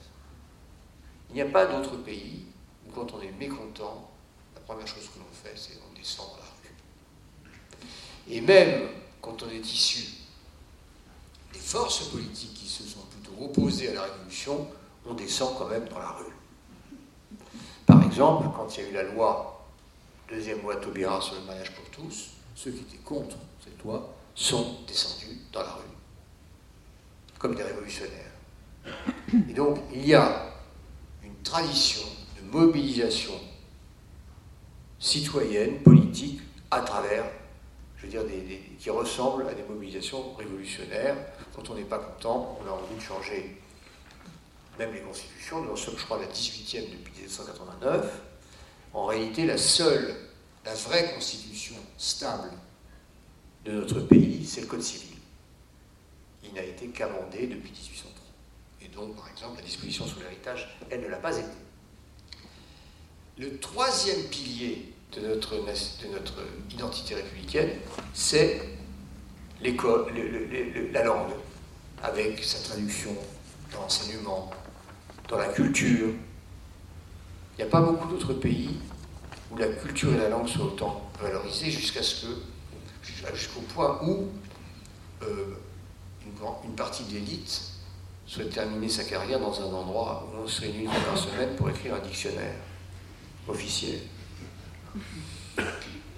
Il n'y a pas d'autre pays où quand on est mécontent, la première chose que l'on fait, c'est qu'on descend dans la rue. Et même quand on est issu des forces politiques qui se sont plutôt opposées à la Révolution, on descend quand même dans la rue. Par exemple, quand il y a eu la loi, deuxième loi Taubira sur le mariage pour tous, ceux qui étaient contre cette loi sont descendus dans la rue, comme des révolutionnaires. Et donc, il y a une tradition de mobilisation citoyenne, politique, à travers, je veux dire, qui ressemble à des mobilisations révolutionnaires. Quand on n'est pas content, on a envie de changer même les constitutions. Nous en sommes, je crois, la 18e depuis 1789. En réalité, la seule la vraie constitution stable de notre pays, c'est le Code civil. Il n'a été qu'amendé depuis 1803. Et donc, par exemple, la disposition sur l'héritage, elle ne l'a pas été. Le troisième pilier de notre, de notre identité républicaine, c'est la langue, avec sa traduction dans l'enseignement, dans la culture. Il n'y a pas beaucoup d'autres pays où la culture et la langue soient autant valorisées jusqu'à ce que, jusqu'au point où euh, une, partie de l'élite souhaite terminer sa carrière dans un endroit où on se réunit une par semaine pour écrire un dictionnaire officiel.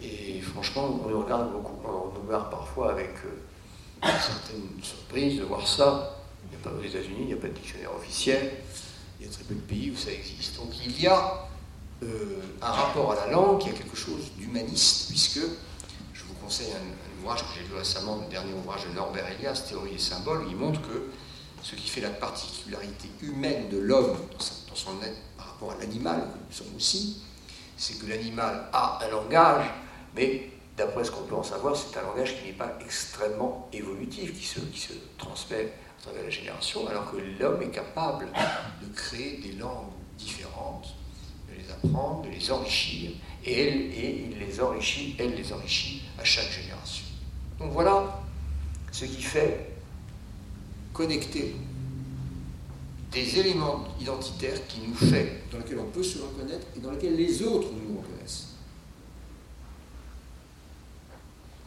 Et franchement, on regarde beaucoup, on regarde parfois avec euh, une certaine surprise de voir ça. Il n'y a pas aux États-Unis, il n'y a pas de dictionnaire officiel. Il y a très peu de pays où ça existe. Donc il y a un rapport à la langue qui a quelque chose d'humaniste, puisque je vous conseille un, ouvrage que j'ai lu récemment, le dernier ouvrage de Norbert Elias, Théorie des symboles, où il montre que ce qui fait la particularité humaine de l'homme dans son être par rapport à l'animal, que nous sommes aussi, c'est que l'animal a un langage, mais d'après ce qu'on peut en savoir, c'est un langage qui n'est pas extrêmement évolutif, qui se, qui se transmet à travers la génération, alors que l'homme est capable de créer des langues différentes apprendre, de les enrichir, et, elle, il les enrichit, elle les enrichit à chaque génération. Donc voilà ce qui fait connecter des éléments identitaires qui nous fait, dans lesquels on peut se reconnaître et dans lesquels les autres nous reconnaissent.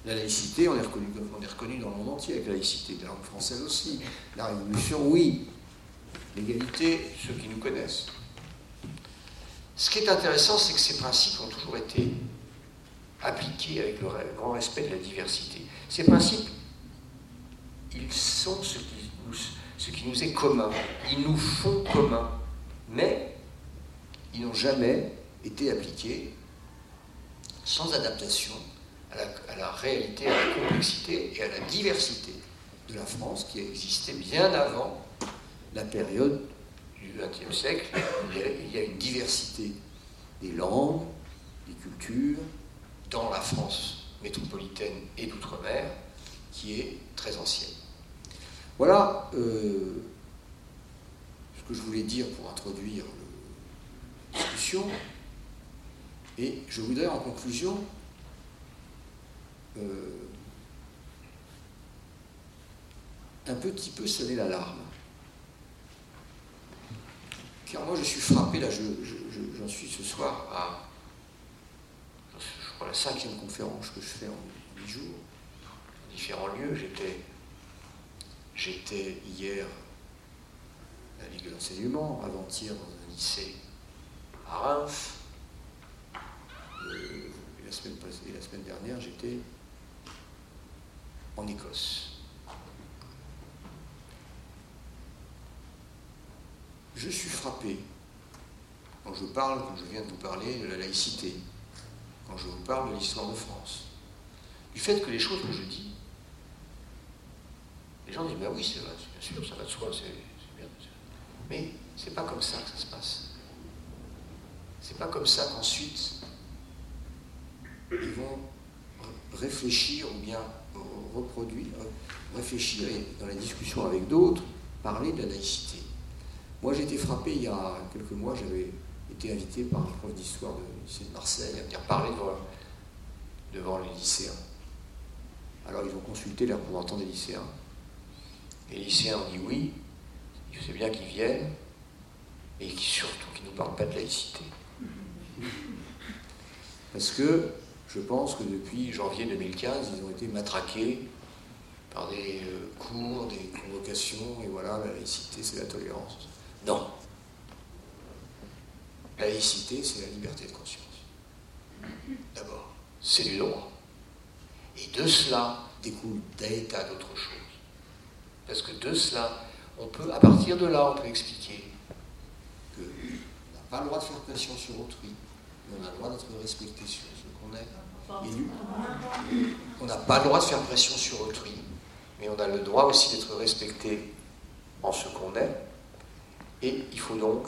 La laïcité, on est reconnu, on est reconnu dans le monde entier avec la laïcité, la langue française aussi. La révolution, oui. L'égalité, ceux qui nous connaissent. Ce qui est intéressant, c'est que ces principes ont toujours été appliqués avec le grand respect de la diversité. Ces principes, ils sont ce qui nous, est commun. Ils nous font commun. Mais ils n'ont jamais été appliqués sans adaptation à la, à la, réalité, à la complexité et à la diversité de la France qui existait bien avant la période XXe siècle. Il y a une diversité des langues, des cultures dans la France métropolitaine et d'outre-mer qui est très ancienne. Voilà euh, ce que je voulais dire pour introduire la discussion. Et je voudrais en conclusion euh, un petit peu sonner l'alarme. Car moi je suis frappé, là j'en suis ce soir à la cinquième conférence que je fais en huit jours, en différents lieux. J'étais hier à la Ligue de l'enseignement, avant-hier dans un lycée à Reims. Euh, et la, semaine passée, la semaine dernière, j'étais en Écosse. Je suis frappé quand je parle, quand je viens de vous parler de la laïcité, quand je vous parle de l'histoire de France, du fait que les choses que je dis les gens disent, ben oui, c'est bien sûr, ça va de soi, c'est bien. Mais c'est pas comme ça que ça se passe. C'est pas comme ça qu'ensuite ils vont réfléchir ou bien reproduire, réfléchir et dans la discussion avec d'autres, parler de la laïcité. Moi j'ai été frappé il y a quelques mois, j'avais été invité par un prof d'histoire du lycée de Marseille à venir parler devant, devant les lycéens. Alors ils ont consulté les représentants des lycéens. Les lycéens ont dit oui, je sais bien qu'ils viennent, et surtout qu'ils ne nous parlent pas de laïcité. Parce que je pense que depuis janvier 2015, ils ont été matraqués par des euh, cours, des convocations, et voilà, la laïcité, c'est la tolérance. Non. La laïcité, c'est la liberté de conscience. D'abord, c'est du droit. Et de cela découle des tas d'autres choses. Parce que de cela, on peut, à partir de là, on peut expliquer qu'on n'a pas le droit de faire pression sur autrui, mais on a le droit d'être respecté sur ce qu'on est élu. On n'a pas le droit de faire pression sur autrui, mais on a le droit aussi d'être respecté en ce qu'on est. Et il faut donc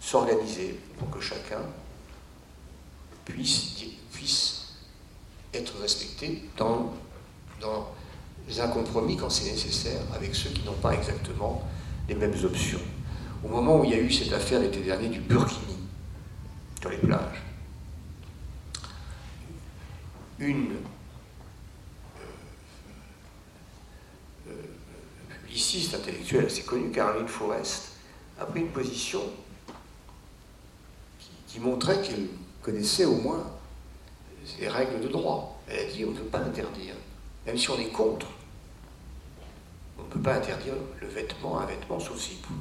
s'organiser pour que chacun puisse, puisse être respecté dans, dans un compromis quand c'est nécessaire avec ceux qui n'ont pas exactement les mêmes options. Au moment où il y a eu cette affaire l'été dernier du Burkini, sur les plages, une euh, euh, publiciste intellectuelle assez connue, Caroline Forrest, a pris une position qui, montrait qu'elle connaissait au moins les règles de droit. Elle a dit on ne peut pas interdire, même si on est contre on ne peut pas interdire le vêtement, un vêtement, sauf s'il peut,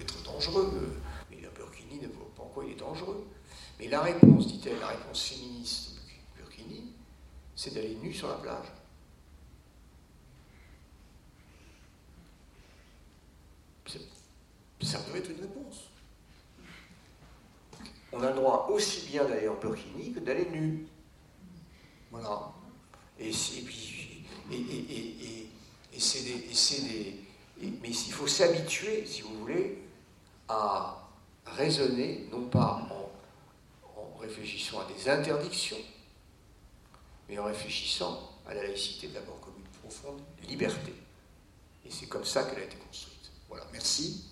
être dangereux. Mais la burkini ne voit pas en quoi il est dangereux. Mais la réponse, dit-elle, la réponse féministe burkini, c'est d'aller nu sur la plage. Ça peut être une réponse. On a le droit aussi bien d'aller en burkini que d'aller nu. Voilà. Et, puis, et, c'est des, mais il faut s'habituer, si vous voulez, à raisonner, non pas en, en, réfléchissant à des interdictions, mais en réfléchissant à la laïcité d'abord comme une profonde liberté. Et c'est comme ça qu'elle a été construite. Voilà, merci.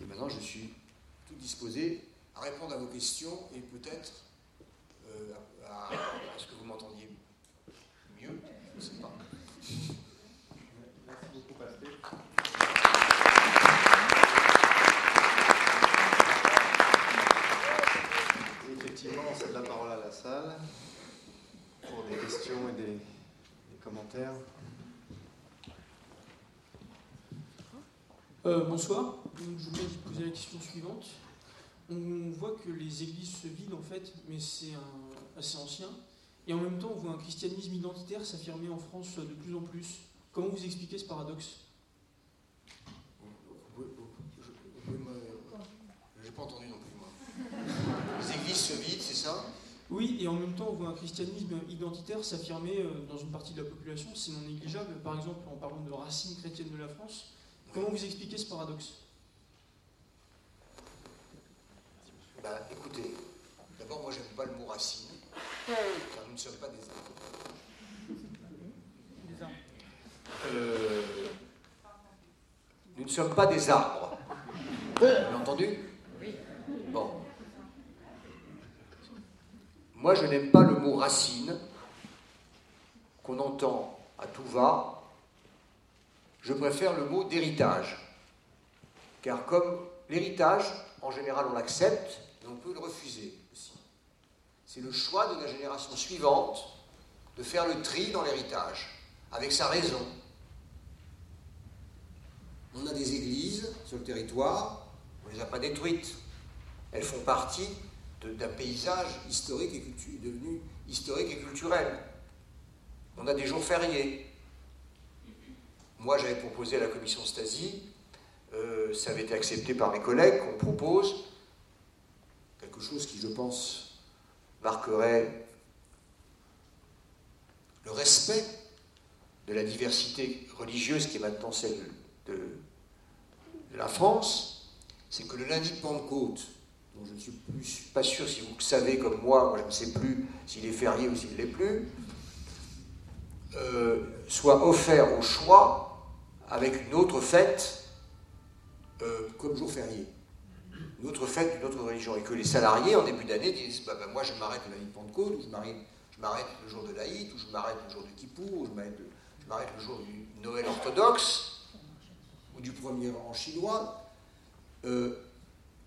Et maintenant, je suis tout disposé à répondre à vos questions et peut-être euh, à ce que vous m'entendiez mieux. Je ne sais pas. Merci beaucoup, Pascal. Effectivement, c'est de la parole à la salle pour des questions et des, commentaires. Euh, bonsoir je voulais vous poser la question suivante. On voit que les églises se vident en fait, mais c'est assez ancien. Et en même temps, on voit un christianisme identitaire s'affirmer en France de plus en plus. Comment vous expliquez ce paradoxe? J'ai pas entendu non plus, moi. Les églises se vident, c'est ça? Oui, et en même temps, on voit un christianisme identitaire s'affirmer euh, dans une partie de la population, c'est non négligeable. Par exemple, en parlant de racines chrétiennes de la France, comment vous expliquez ce paradoxe? Bah, Écoutez, d'abord, moi, j'aime pas le mot racine, car nous ne sommes pas des euh, nous ne sommes pas des arbres. Vous avez entendu? Oui. Bon. Moi, je n'aime pas le mot racine qu'on entend à tout va. Je préfère le mot d'héritage. Car comme l'héritage, en général, on l'accepte, on peut le refuser aussi. C'est le choix de la génération suivante de faire le tri dans l'héritage, avec sa raison, on a des églises sur le territoire, on ne les a pas détruites. Elles font partie d'un paysage historique et devenu historique et culturel. On a des jours fériés. Moi, j'avais proposé à la commission Stasi, euh, ça avait été accepté par mes collègues, qu'on propose chose qui, je pense, marquerait le respect de la diversité religieuse qui est maintenant celle de, la France, c'est que le lundi de Pentecôte, dont je ne suis plus, pas sûr si vous le savez comme moi, moi je ne sais plus s'il est férié ou s'il ne l'est plus, euh, soit offert au choix avec une autre fête euh, comme jour férié. Une autre fête d'une autre religion. Et que les salariés, en début d'année, disent bah, bah, Moi, je m'arrête le lundi de Pentecôte, ou je m'arrête le jour de l'Aïd, ou je m'arrête le jour de Kippour, ou je m'arrête le jour du Noël orthodoxe ou du premier rang chinois. Euh,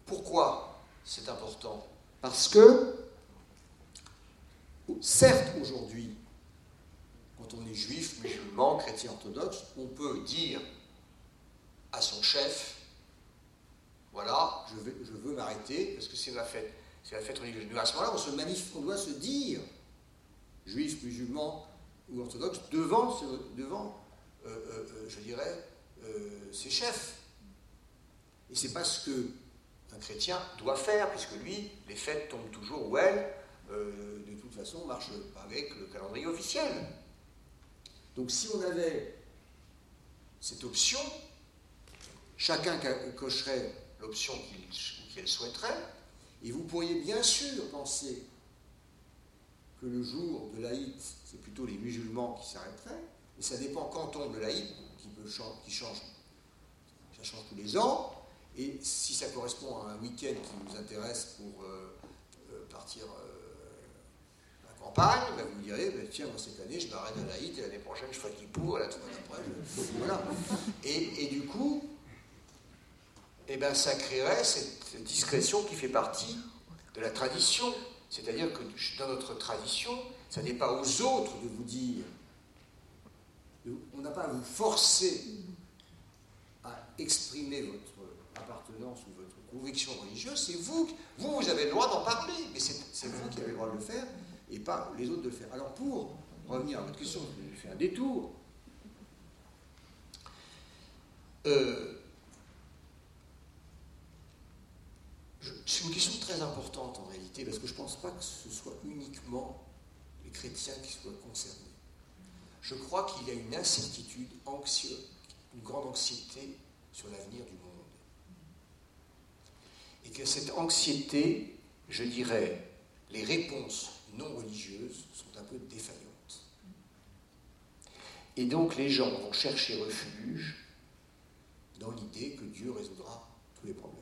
pourquoi c'est important? Parce que, certes, aujourd'hui, quand on est juif, musulman, chrétien orthodoxe, on peut dire à son chef voilà, je, veux m'arrêter parce que c'est ma fête, c'est la fête religieuse. Mais à ce moment-là, on, se manifeste, on doit se dire, juif, musulman ou orthodoxe, devant, devant euh, euh, je dirais, euh, ses chefs. Et c'est pas ce que un chrétien doit faire, puisque lui, les fêtes tombent toujours où elles, euh, de toute façon, marche avec le calendrier officiel. Donc si on avait cette option, chacun cocherait l'option qu'il souhaiterait, et vous pourriez bien sûr penser que le jour de l'Aït, c'est plutôt les musulmans qui s'arrêteraient, et ça dépend quand tombe l'Aït, qui, qui change, ça change tous les ans. Et si ça correspond à un week-end qui nous intéresse pour euh, euh, partir euh, à la campagne, ben vous direz, ben tiens, moi cette année je m'arrête à l'Aït et l'année prochaine je ferai Kippour, la semaine après, voilà. Et, et, du coup, eh ben, ça créerait cette discrétion qui fait partie de la tradition. C'est-à-dire que dans notre tradition, ça n'est pas aux autres de vous dire on n'a pas à vous forcer à exprimer votre appartenance ou votre conviction religieuse, c'est vous, vous, vous avez le droit d'en parler, mais c'est vous qui avez le droit de le faire et pas les autres de le faire. Alors pour revenir à votre question, je vais faire un détour. Euh, c'est une question très importante en réalité, parce que je ne pense pas que ce soit uniquement les chrétiens qui soient concernés je crois qu'il y a une incertitude anxieuse, une grande anxiété sur l'avenir du monde. Et que cette anxiété, je dirais, les réponses non religieuses sont un peu défaillantes. Et donc les gens vont chercher refuge dans l'idée que Dieu résoudra tous les problèmes.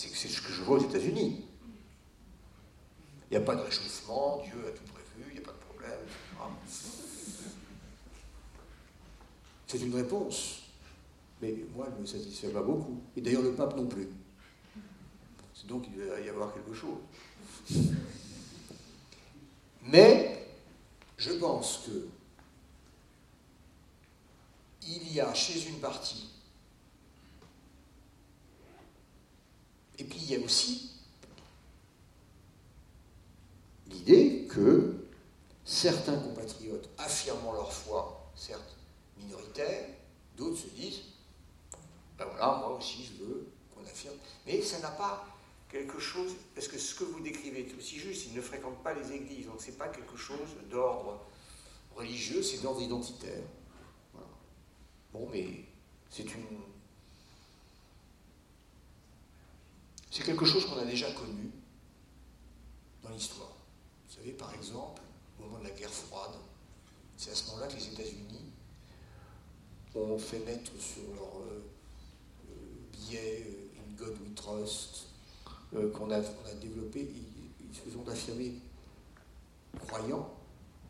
C'est ce que je vois aux États-Unis. Il n'y a pas de réchauffement, Dieu a tout il n'y a pas de problème. C'est une réponse. Mais moi, elle ne me satisfait pas beaucoup. Et d'ailleurs, le pape non plus. C'est donc il doit y avoir quelque chose. Mais je pense que il y a chez une partie, et puis il y a aussi l'idée que certains compatriotes affirmant leur foi, certes minoritaire, d'autres se disent, ben voilà, moi aussi je veux qu'on affirme, mais ça n'a pas quelque chose, parce que ce que vous décrivez est aussi juste, ils ne fréquentent pas les églises, donc ce n'est pas quelque chose d'ordre religieux, c'est d'ordre identitaire. Bon, mais c'est une. C'est quelque chose qu'on a déjà connu dans l'histoire. Vous savez, par exemple, au moment de la guerre froide, c'est à ce moment-là que les États-Unis ont fait mettre sur leur euh, euh, billet euh, In God We Trust, qu'on a, développé, ils, se sont affirmés croyants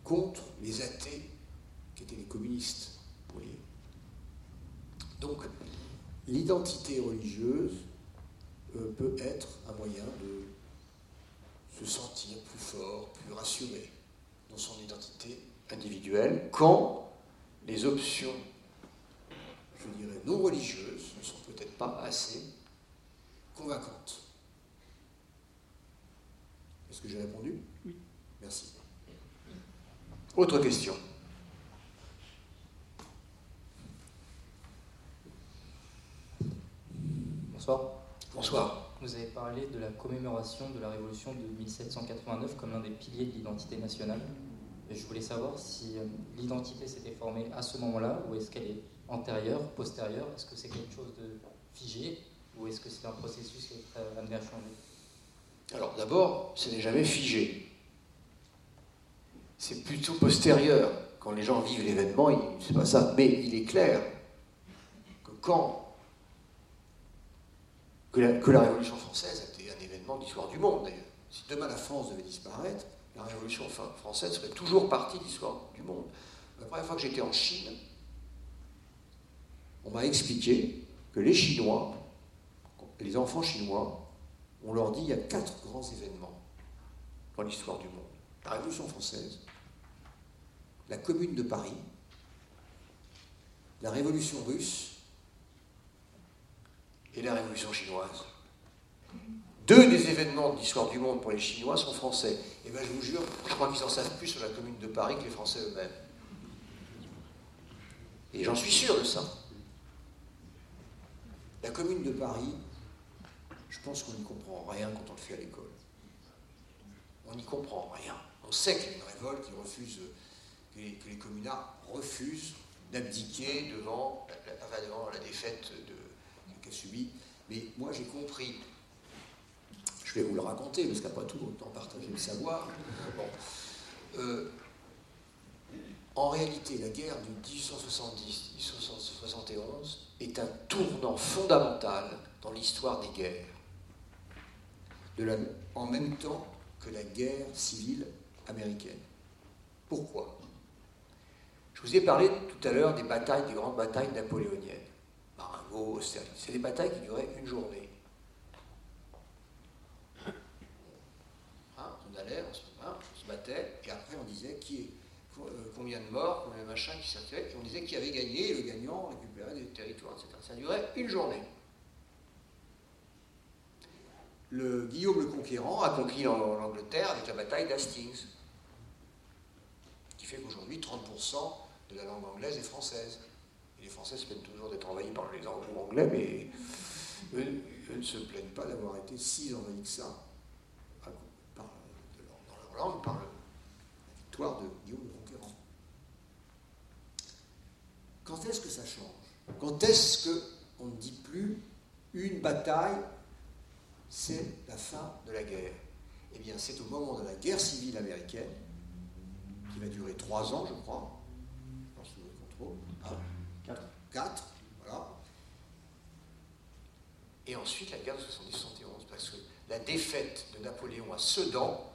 contre les athées qui étaient les communistes. Donc, l'identité religieuse euh, peut être un moyen de se sentir plus fort, plus rassuré dans son identité individuelle quand les options, je dirais, non religieuses ne sont peut-être pas assez convaincantes. Est-ce que j'ai répondu? Oui. Merci. Autre question Bonsoir. Bonsoir. Vous avez parlé de la commémoration de la Révolution de 1789 comme l'un des piliers de l'identité nationale. Et je voulais savoir si euh, l'identité s'était formée à ce moment-là ou est-ce qu'elle est antérieure, postérieure? Est-ce que c'est quelque chose de figé ou est-ce que c'est un processus qui est amené à changer? Alors d'abord, ce n'est jamais figé. C'est plutôt postérieur. Quand les gens vivent l'événement, c'est pas ça. Mais il est clair que quand que la, Révolution française a été un événement d'histoire du monde, d'ailleurs. Si demain la France devait disparaître, la Révolution française serait toujours partie de l'histoire du monde. La première fois que j'étais en Chine, on m'a expliqué que les Chinois, les enfants chinois, on leur dit il y a quatre grands événements dans l'histoire du monde. La Révolution française, la Commune de Paris, la Révolution russe et la Révolution chinoise. Deux des événements de l'histoire du monde pour les Chinois sont français. Et eh bien je vous jure, je crois qu'ils en savent plus sur la commune de Paris que les Français eux-mêmes. Et j'en suis sûr de ça. La commune de Paris, je pense qu'on n'y comprend rien quand on le fait à l'école. On n'y comprend rien. On sait qu'il y a une révolte qui refuse, que les, que communards refusent d'abdiquer devant la défaite de, subi. Mais moi, j'ai compris. Je vais vous le raconter, parce qu'après tout, autant partager le savoir. Euh, en réalité, la guerre de 1870-1871 est un tournant fondamental dans l'histoire des guerres, en même temps que la guerre civile américaine. Pourquoi? Je vous ai parlé tout à l'heure des batailles, des grandes batailles napoléoniennes. C'est des batailles qui duraient une journée. Hein, on allait, on se, battait, et après on disait euh, combien de morts, combien de machins qui circulaient, et on disait qui avait gagné, et le gagnant récupérait des territoires, etc. Ça durait une journée. Le Guillaume le Conquérant a conquis l'Angleterre avec la bataille d'Hastings, qui fait qu'aujourd'hui 30% de la langue anglaise est française les Français se plaignent toujours d'être envahis par les Anglais, mais eux, ne se plaignent pas d'avoir été si envahis que ça dans leur langue par la victoire de Guillaume le Conquérant. Quand est-ce que ça change? Quand est-ce qu'on ne dit plus une bataille, c'est la fin de la guerre? Eh bien, c'est au moment de la guerre civile américaine, qui va durer trois ans, je crois, je pense que contrôle. 4, voilà. Et ensuite la guerre de 70-71, parce que la défaite de Napoléon à Sedan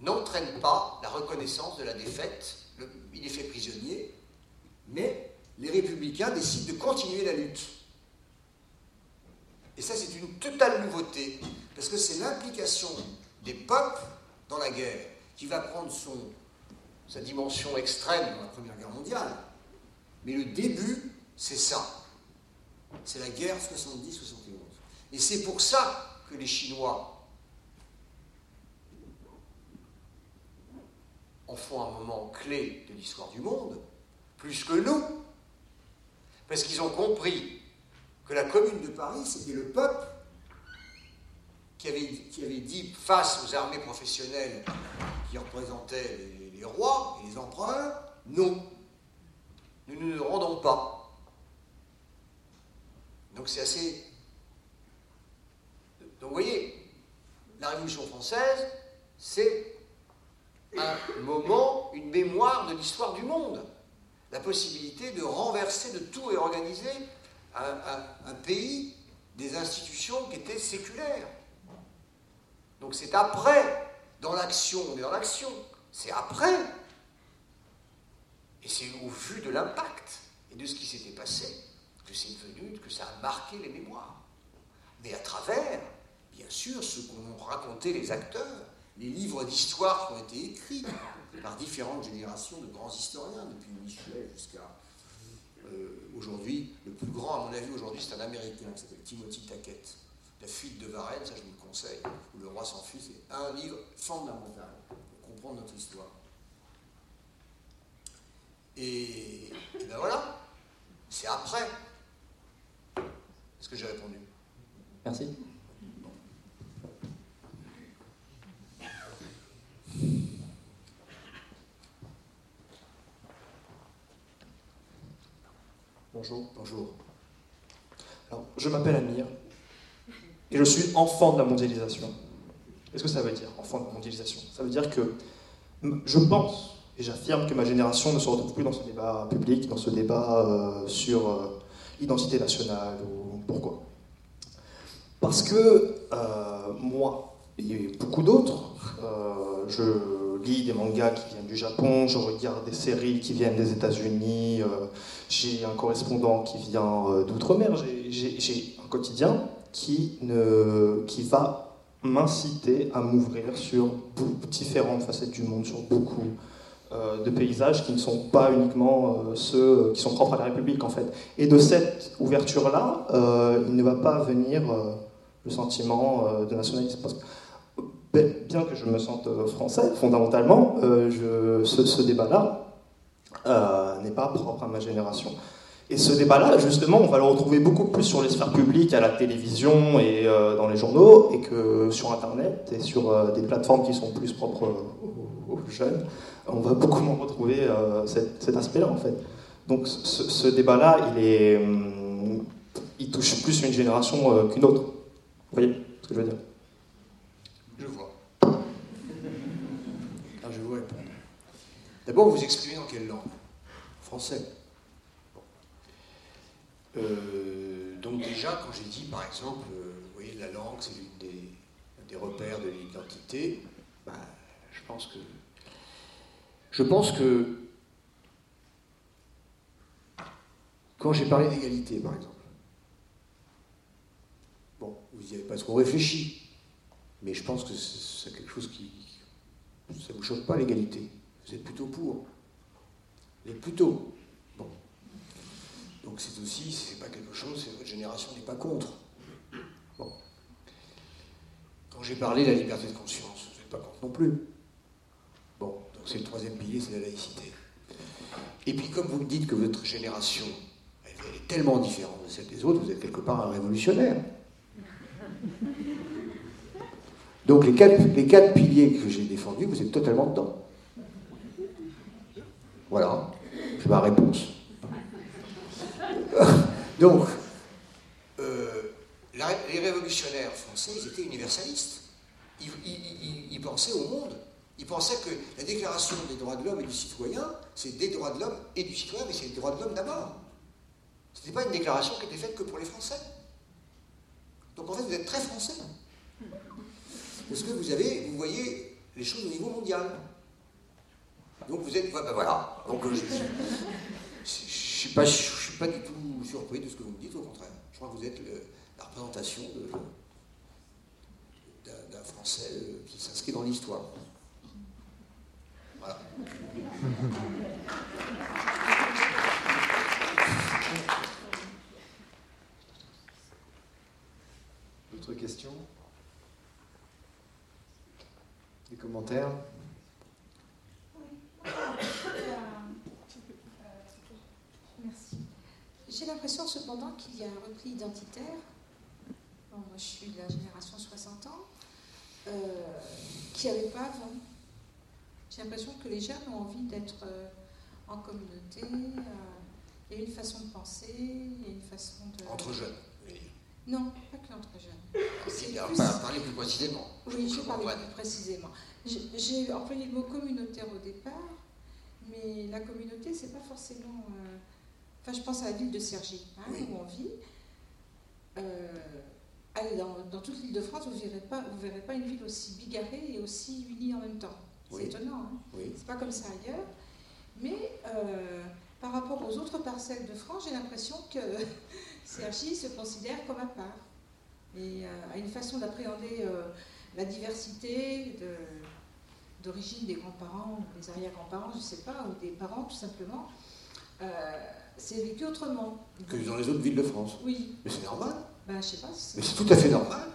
n'entraîne pas la reconnaissance de la défaite. il est fait prisonnier, mais les républicains décident de continuer la lutte. Et ça, c'est une totale nouveauté, parce que c'est l'implication des peuples dans la guerre qui va prendre sa dimension extrême dans la Première Guerre mondiale. Mais le début, c'est ça. C'est la guerre 70-71. Et c'est pour ça que les Chinois en font un moment clé de l'histoire du monde, plus que nous, parce qu'ils ont compris que la commune de Paris, c'était le peuple qui avait, dit face aux armées professionnelles qui représentaient les, les rois et les empereurs, non, nous ne nous rendons pas. Donc c'est assez... Donc vous voyez, la Révolution française, c'est un moment, une mémoire de l'histoire du monde. La possibilité de renverser, de tout réorganiser un, un, pays, des institutions qui étaient séculaires. Donc c'est après, dans l'action, on dans l'action, c'est après. Et c'est au vu de l'impact et de ce qui s'était passé que c'est devenu, que ça a marqué les mémoires. Mais à travers, bien sûr, ce qu'ont raconté les acteurs, les livres d'histoire qui ont été écrits par différentes générations de grands historiens, depuis Michelet jusqu'à euh, aujourd'hui. Le plus grand, à mon avis, aujourd'hui, c'est un Américain qui s'appelle Timothy Tackett. La fuite de Varennes, ça je vous le conseille, où le roi s'enfuit, c'est un livre fondamental pour comprendre notre histoire. Et, et ben voilà, c'est après. Est-ce que j'ai répondu? Merci. Bonjour. Bonjour. Alors, je m'appelle Amir et je suis enfant de la mondialisation. Qu'est-ce que ça veut dire, enfant de la mondialisation? Ça veut dire que je pense et j'affirme que ma génération ne se retrouve plus dans ce débat public, dans ce débat euh, sur euh, l'identité nationale ou pourquoi? Parce que euh, moi et beaucoup d'autres, euh, je lis des mangas qui viennent du Japon, je regarde des séries qui viennent des États-Unis, euh, j'ai un correspondant qui vient d'outre-mer, j'ai un quotidien qui, ne, qui va m'inciter à m'ouvrir sur différentes facettes du monde, sur beaucoup de paysages qui ne sont pas uniquement euh, ceux qui sont propres à la République en fait. Et de cette ouverture-là, euh, il ne va pas venir le sentiment de nationalisme. Que, bien que je me sente français, fondamentalement, ce, débat-là n'est pas propre à ma génération. Et ce débat-là, justement, on va le retrouver beaucoup plus sur les sphères publiques, à la télévision et euh, dans les journaux, et que sur Internet et sur euh, des plateformes qui sont plus propres aux jeunes, on va beaucoup moins retrouver euh, cet, aspect-là, en fait. Donc ce, débat-là, il, est, hum, il touche plus une génération qu'une autre. Vous voyez ce que je veux dire? Je vois. Alors je vais vous répondre. D'abord, vous exprimez dans quelle langue? Français. Euh, donc déjà, quand j'ai dit, par exemple, euh, vous voyez, la langue, c'est l'une des, repères de l'identité, ben, je pense que... Je pense que... Quand j'ai parlé d'égalité, par exemple, bon, vous n'y avez pas trop réfléchi, mais je pense que c'est quelque chose qui... Ça ne vous choque pas, l'égalité. Vous êtes plutôt pour. Vous êtes plutôt. Donc c'est aussi, c'est pas quelque chose, votre génération n'est pas contre. Bon. Quand j'ai parlé de la liberté de conscience, vous n'êtes pas contre non plus. C'est le troisième pilier, c'est la laïcité. Et puis comme vous me dites que votre génération, est tellement différente de celle des autres, vous êtes quelque part un révolutionnaire. Donc les quatre, piliers que j'ai défendus, vous êtes totalement dedans. Voilà, c'est ma réponse. Donc, euh, les révolutionnaires français, ils étaient universalistes. Ils, pensaient au monde. Ils pensaient que la déclaration des droits de l'homme et du citoyen, c'est des droits de l'homme et du citoyen, mais c'est les droits de l'homme d'abord. Ce n'était pas une déclaration qui était faite que pour les Français. Donc en fait, vous êtes très français. Parce que vous avez, vous voyez les choses au niveau mondial. Donc vous êtes, ben voilà. Donc je, je, je suis pas, du tout surpris de ce que vous me dites, au contraire. Je crois que vous êtes la représentation d'un Français euh, qui s'inscrit dans l'histoire. Voilà. D'autres questions Des commentaires Merci. J'ai l'impression cependant qu'il y a un repli identitaire. Moi je suis de la génération 60 ans, euh, qui n'y avait pas. J'ai l'impression que les jeunes ont envie d'être euh, en communauté. euh, il y a une façon de penser, il y a une façon de. Entre jeunes, dire? Non, pas que entre jeunes. C'est Alors, plus- par- Parlez plus précisément. Oui, je parle plus précisément. J'ai- J'ai employé le mot communautaire au départ, mais la communauté, c'est pas forcément. euh, Enfin, je pense à la ville de Cergy, hein, Oui. où on vit. Euh, allez, dans, dans toute l'île de France, vous ne verrez, pas- vous verrez pas une ville aussi bigarrée et aussi unie en même temps. C'est étonnant, hein Oui. c'est pas comme ça ailleurs. Mais euh, par rapport aux autres parcelles de France, j'ai l'impression que Cergy se considère comme à part et euh, a une façon d'appréhender euh, la diversité de- d'origine des grands-parents des arrière-grands-parents, je ne sais pas, ou des parents tout simplement. Euh, c'est vécu autrement. Que dans les autres villes de France. Oui, Mais c'est normal. ben, je sais pas. Mais c'est tout à fait normal.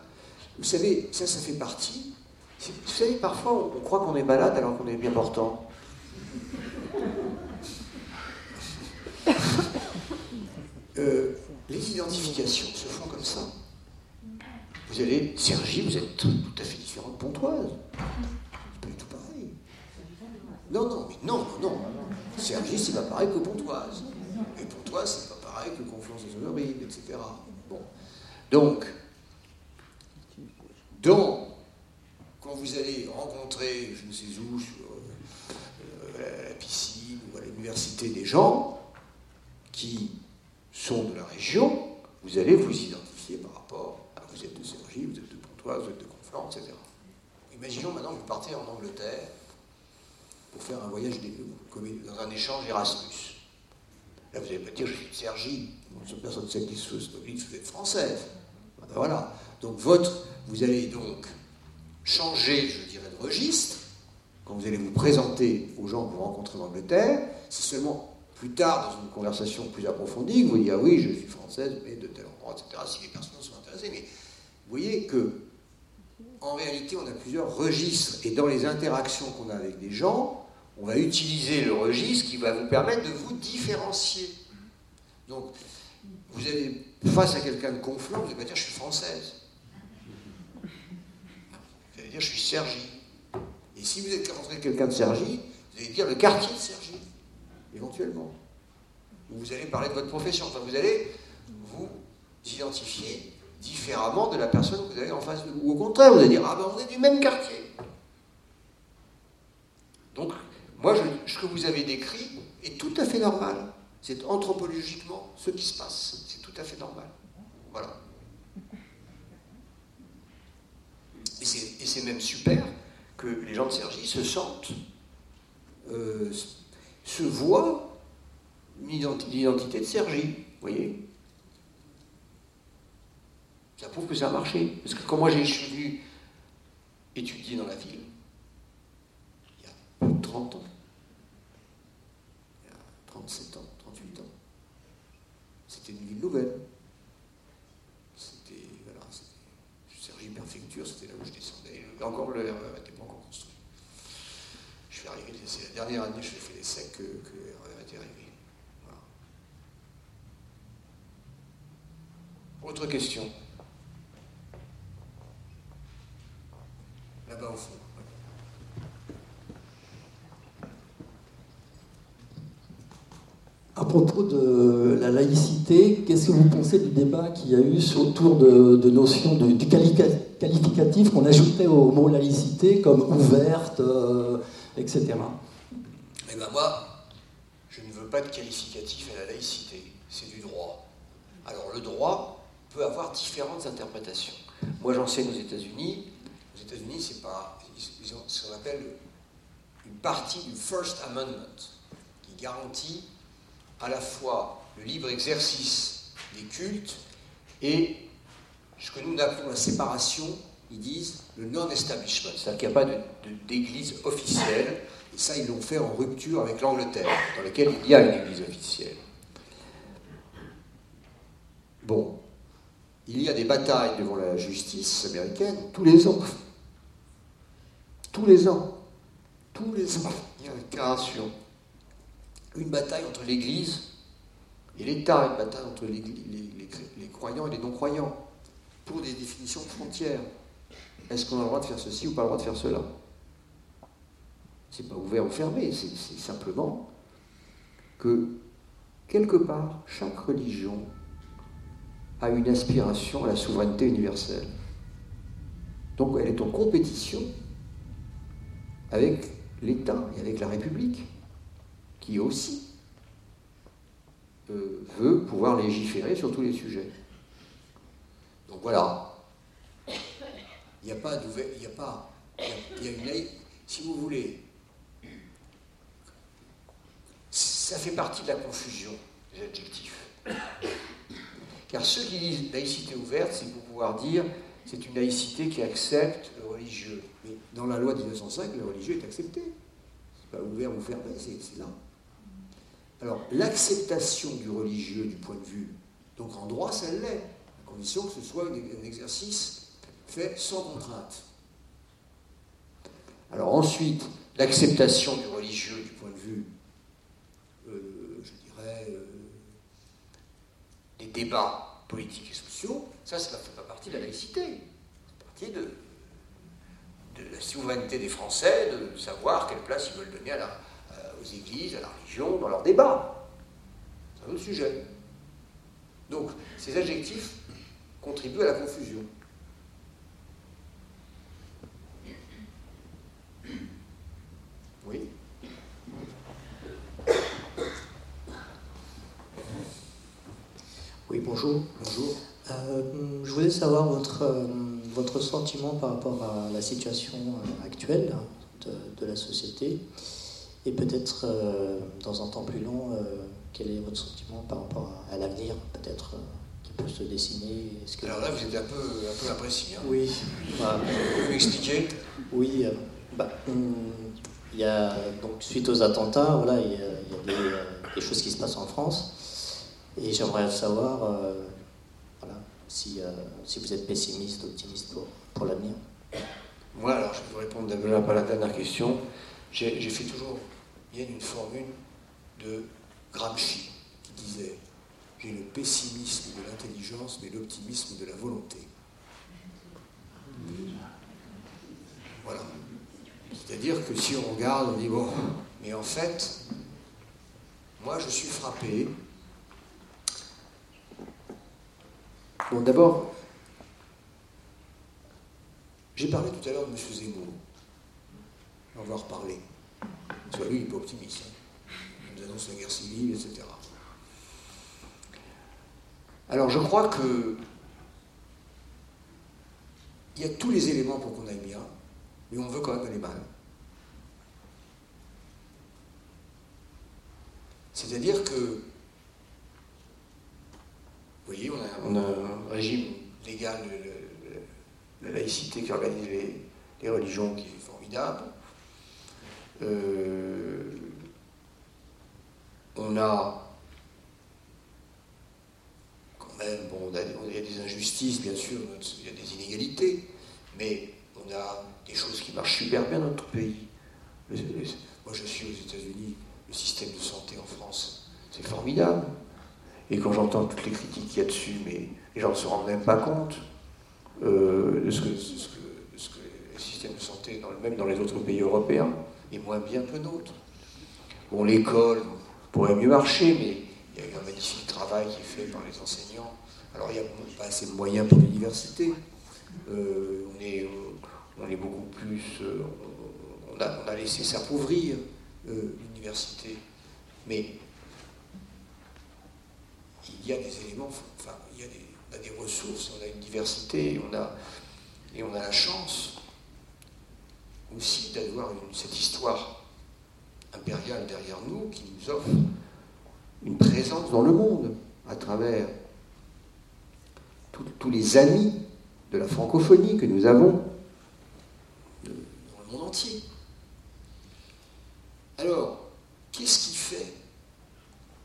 Vous savez, ça, ça fait partie. Vous savez, parfois, on croit qu'on est malade alors qu'on est bien portant. Euh, les identifications se font comme ça. Vous allez, Sergi, vous êtes tout à fait différent de Pontoise. C'est pas du tout pareil. Non, non, mais non, non, non. Sergi, c'est pas pareil que Pontoise. Et Pontoise, c'est pas pareil que Conflans des Honorides, etc. Bon. Donc, donc, vous allez rencontrer, je ne sais où, sur euh, la piscine ou à l'université, des gens qui sont de la région, vous allez vous identifier par rapport à vous êtes de Cergy, vous êtes de Pontoise, vous êtes de Conflans, etc. Imaginons maintenant que vous partez en Angleterre pour faire un voyage comme dans un échange Erasmus. Là, vous allez pas dire je suis de personne ne sait qui se vous êtes française. Voilà. Donc votre, vous allez donc changer, je dirais, de registre quand vous allez vous présenter aux gens que vous rencontrez en Angleterre. C'est seulement plus tard, dans une conversation plus approfondie, que vous dites ah oui, je suis française, mais de tel endroit, etc. Si les personnes sont intéressées, mais vous voyez que en réalité, on a plusieurs registres et dans les interactions qu'on a avec des gens, on va utiliser le registre qui va vous permettre de vous différencier. Donc, vous allez face à quelqu'un de conflant, vous allez pas dire je suis française. Je suis Sergi. Et si vous êtes rencontré quelqu'un de Sergi, vous allez dire le quartier de Sergi, éventuellement. Ou vous allez parler de votre profession. Enfin, vous allez vous identifier différemment de la personne que vous avez en face de vous. Ou au contraire, vous allez dire ah ben on est du même quartier. Donc, moi, je- ce que vous avez décrit est tout à fait normal. C'est anthropologiquement ce qui se passe. C'est tout à fait normal. Voilà. Et c'est même super que les gens de Sergi se sentent, euh, se voient l'identité de Sergi. Vous voyez Ça prouve que ça a marché. Parce que quand moi j'ai- venu étudier dans la ville, il y a plus de 30 ans, il y a 37 ans, 38 ans, c'était une ville nouvelle. C'était, voilà, c'était Sergi Préfecture, c'était là où je encore le RER n'était pas encore construit. Je suis arrivé, c'est la dernière année, je fait des secs que, que le RER était arrivé. Autre question Là-bas au fond. À propos de la laïcité, qu'est-ce que vous pensez du débat qu'il y a eu autour de, de notions de, du qualica- qualificatif qu'on ajoutait au mot laïcité, comme ouverte, euh, etc. Eh bien moi, je ne veux pas de qualificatif à la laïcité, c'est du droit. Alors le droit peut avoir différentes interprétations. Moi j'enseigne aux États-Unis. Aux États-Unis, c'est pas ils ont ce qu'on appelle une partie du First Amendment qui garantit à la fois le libre exercice des cultes et ce que nous appelons la séparation, ils disent le non-establishment, c'est-à-dire qu'il n'y a pas d'église officielle Et ça, ils l'ont fait en rupture avec l'Angleterre, dans laquelle il y a une église officielle. Bon, il y a des batailles devant la justice américaine tous les ans. Tous les ans. Tous les ans, il y a une déclaration. Une bataille entre l'Église et l'État, une bataille entre les, croyants et les non-croyants, pour des définitions de frontières. Est-ce qu'on a le droit de faire ceci ou pas le droit de faire cela? C'est pas ouvert ou fermé, c'est simplement que quelque part, chaque religion a une aspiration à la souveraineté universelle. Donc elle est en compétition avec l'État et avec la République, qui aussi euh, veut pouvoir légiférer sur tous les sujets. Donc voilà. Il n'y a pas il n'y a pas, il y a, une, si vous voulez, ça fait partie de la confusion des adjectifs. Car ceux qui disent laïcité ouverte, c'est pour pouvoir dire c'est une laïcité qui accepte le religieux. Mais dans la loi de 1905, le religieux est accepté. C'est pas ouvert ou fermé, c'est là. Alors, l'acceptation du religieux du point de vue, donc en droit, ça l'est, que ce soit un exercice fait sans contrainte. Alors ensuite, l'acceptation du religieux du point de vue, euh, je dirais, euh, des débats politiques et sociaux, ça, ça ne fait pas partie de la laïcité. C'est partie de, la souveraineté des Français, de savoir quelle place ils veulent donner à la, aux églises, à la religion, dans leurs débats. C'est un autre sujet. Donc, ces adjectifs contribuent à la confusion. Oui Oui, bonjour. Bonjour. Euh, je voulais savoir votre, euh, votre sentiment par rapport à la situation euh, actuelle de, de la société. Et peut-être, euh, dans un temps plus long, quel est votre sentiment par rapport à, l'avenir, peut-être, peut se dessiner que... Alors là, vous êtes un peu, un peu imprécis. Hein. Oui. Bah, vous pouvez expliquer Oui. Bah, hum, il y a, donc, suite aux attentats, voilà, il y a, des, choses qui se passent en France. Et j'aimerais savoir voilà, si, si vous êtes pessimiste, optimiste pour, pour l'avenir. Moi, alors, je vais vous répondre d'abord à la dernière question. J'ai fait toujours a une formule de Gramsci qui disait J'ai le pessimisme de l'intelligence, mais l'optimisme de la volonté. Voilà. C'est-à-dire que si on regarde, on dit Bon, mais en fait, moi je suis frappé. Bon, d'abord, j'ai parlé tout à l'heure de M. Zemmour. On va en reparler. Soit lui, il n'est pas optimiste. Hein. Il nous annonce la guerre civile, etc. Alors je crois que il y a tous les éléments pour qu'on aille bien, mais on veut quand même aller mal. C'est-à-dire que, vous voyez, on a, un régime légal de, la laïcité qui organise les religions qui est formidable. Euh, on a quand bon, il y a des injustices, bien sûr, il y a des inégalités, mais on a des choses qui marchent super bien dans notre pays. Moi, je suis aux États-Unis, le système de santé en France, c'est formidable. Et quand j'entends toutes les critiques qu'il y a dessus, mais les gens ne se rendent même pas compte euh, de ce que, le système de santé, même dans les autres pays européens, est moins bien que le nôtre. Bon, l'école pourrait mieux marcher, mais il y a eu un magnifique travail qui est fait par les enseignants. Alors, il n'y a pas assez de moyens pour l'université. Euh, on, est, beaucoup plus. Euh, on, a, laissé s'appauvrir euh, l'université. Mais il y a des éléments, enfin, il y on a des ressources, on a une diversité, on a, et on a la chance aussi d'avoir cette histoire impériale derrière nous qui nous offre une présence dans le monde à travers tous les amis de la francophonie que nous avons dans le monde entier. Alors, qu'est-ce qui fait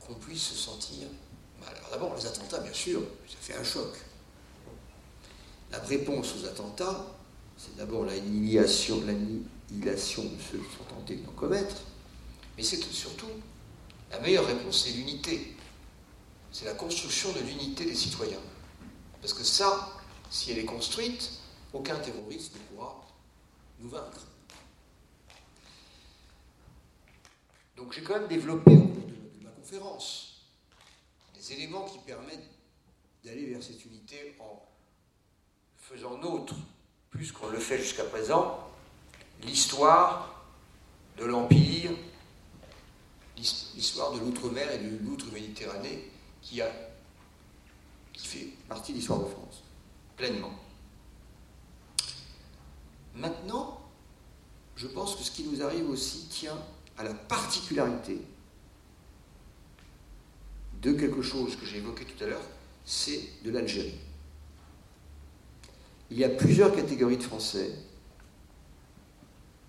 qu'on puisse se sentir Alors d'abord, les attentats, bien sûr, ça fait un choc. La réponse aux attentats, c'est d'abord l'annihilation, l'annihilation de ceux qui sont tentés d'en commettre, mais c'est surtout la meilleure réponse, c'est l'unité. C'est la construction de l'unité des citoyens. Parce que ça, si elle est construite, aucun terroriste ne pourra nous vaincre. Donc j'ai quand même développé au cours de ma conférence des éléments qui permettent d'aller vers cette unité en faisant nôtre, plus qu'on le fait jusqu'à présent, l'histoire de l'Empire, l'histoire de l'outre-mer et de l'outre-Méditerranée qui, a, qui fait partie de l'histoire de France, pleinement. Maintenant, je pense que ce qui nous arrive aussi tient à la particularité de quelque chose que j'ai évoqué tout à l'heure, c'est de l'Algérie. Il y a plusieurs catégories de Français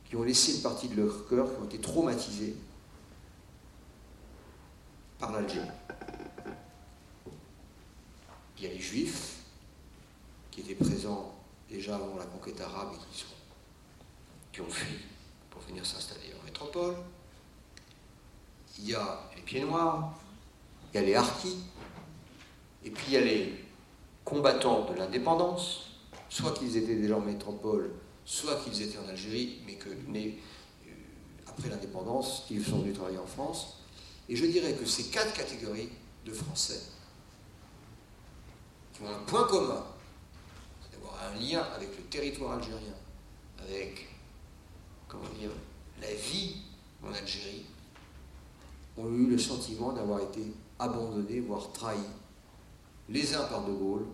qui ont laissé une partie de leur cœur, qui ont été traumatisés par l'Algérie. Il y a les Juifs qui étaient présents déjà avant la conquête arabe et qui, ont fui pour venir s'installer en métropole. Il y a les pieds noirs, il y a les harkis, et puis il y a les combattants de l'indépendance, soit qu'ils étaient déjà en métropole, soit qu'ils étaient en Algérie, mais que nés euh, après l'indépendance, ils sont venus travailler en France. Et je dirais que ces quatre catégories de Français, ont un point commun, c'est d'avoir un lien avec le territoire algérien, avec, comment dire, la vie en Algérie, ont eu le sentiment d'avoir été abandonnés, voire trahis, les uns par De Gaulle,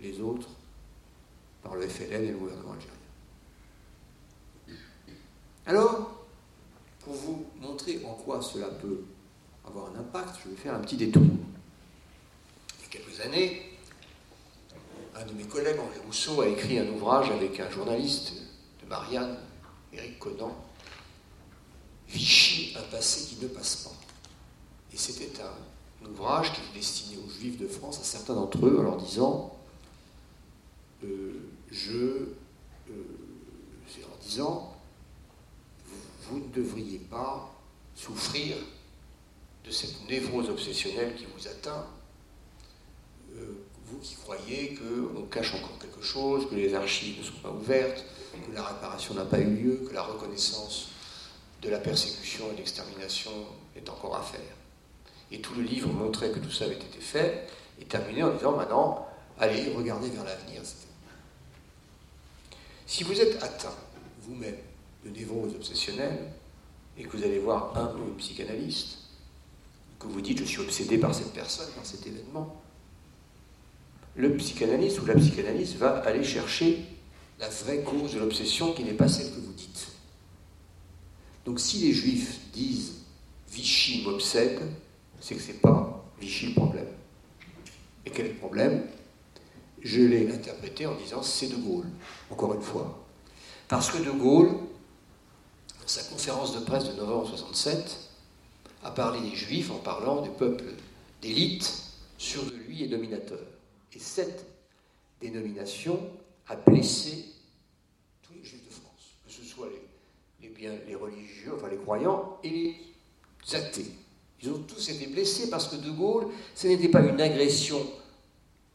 les autres par le FLN et le gouvernement algérien. Alors, pour vous montrer en quoi cela peut avoir un impact, je vais faire un petit détour. Quelques années, un de mes collègues, Henri Rousseau, a écrit un ouvrage avec un journaliste de Marianne, Éric Conan, Vichy, un passé qui ne passe pas. Et c'était un, ouvrage qui était destiné aux Juifs de France, à certains d'entre eux, en leur disant euh, Je. Euh, en disant vous, ne devriez pas souffrir de cette névrose obsessionnelle qui vous atteint. Euh, vous qui croyez qu'on cache encore quelque chose, que les archives ne sont pas ouvertes, que la réparation n'a pas eu lieu, que la reconnaissance de la persécution et de l'extermination est encore à faire. Et tout le livre montrait que tout ça avait été fait, et terminé en disant maintenant, allez, regardez vers l'avenir. Si vous êtes atteint vous-même de névrose obsessionnelle, et que vous allez voir un ou une psychanalyste, que vous dites je suis obsédé par cette personne, par cet événement, le psychanalyste ou la psychanalyste va aller chercher la vraie cause de l'obsession qui n'est pas celle que vous dites. Donc si les juifs disent Vichy m'obsède, c'est que ce n'est pas Vichy le problème. Et quel est le problème? Je l'ai interprété en disant c'est De Gaulle, encore une fois. Parce que De Gaulle, dans sa conférence de presse de novembre 67, a parlé des juifs en parlant du peuple d'élite, sûr de lui et dominateur. Et cette dénomination a blessé tous les juifs de France, que ce soit les religieux, enfin les croyants, et les athées. Ils ont tous été blessés parce que De Gaulle, ce n'était pas une agression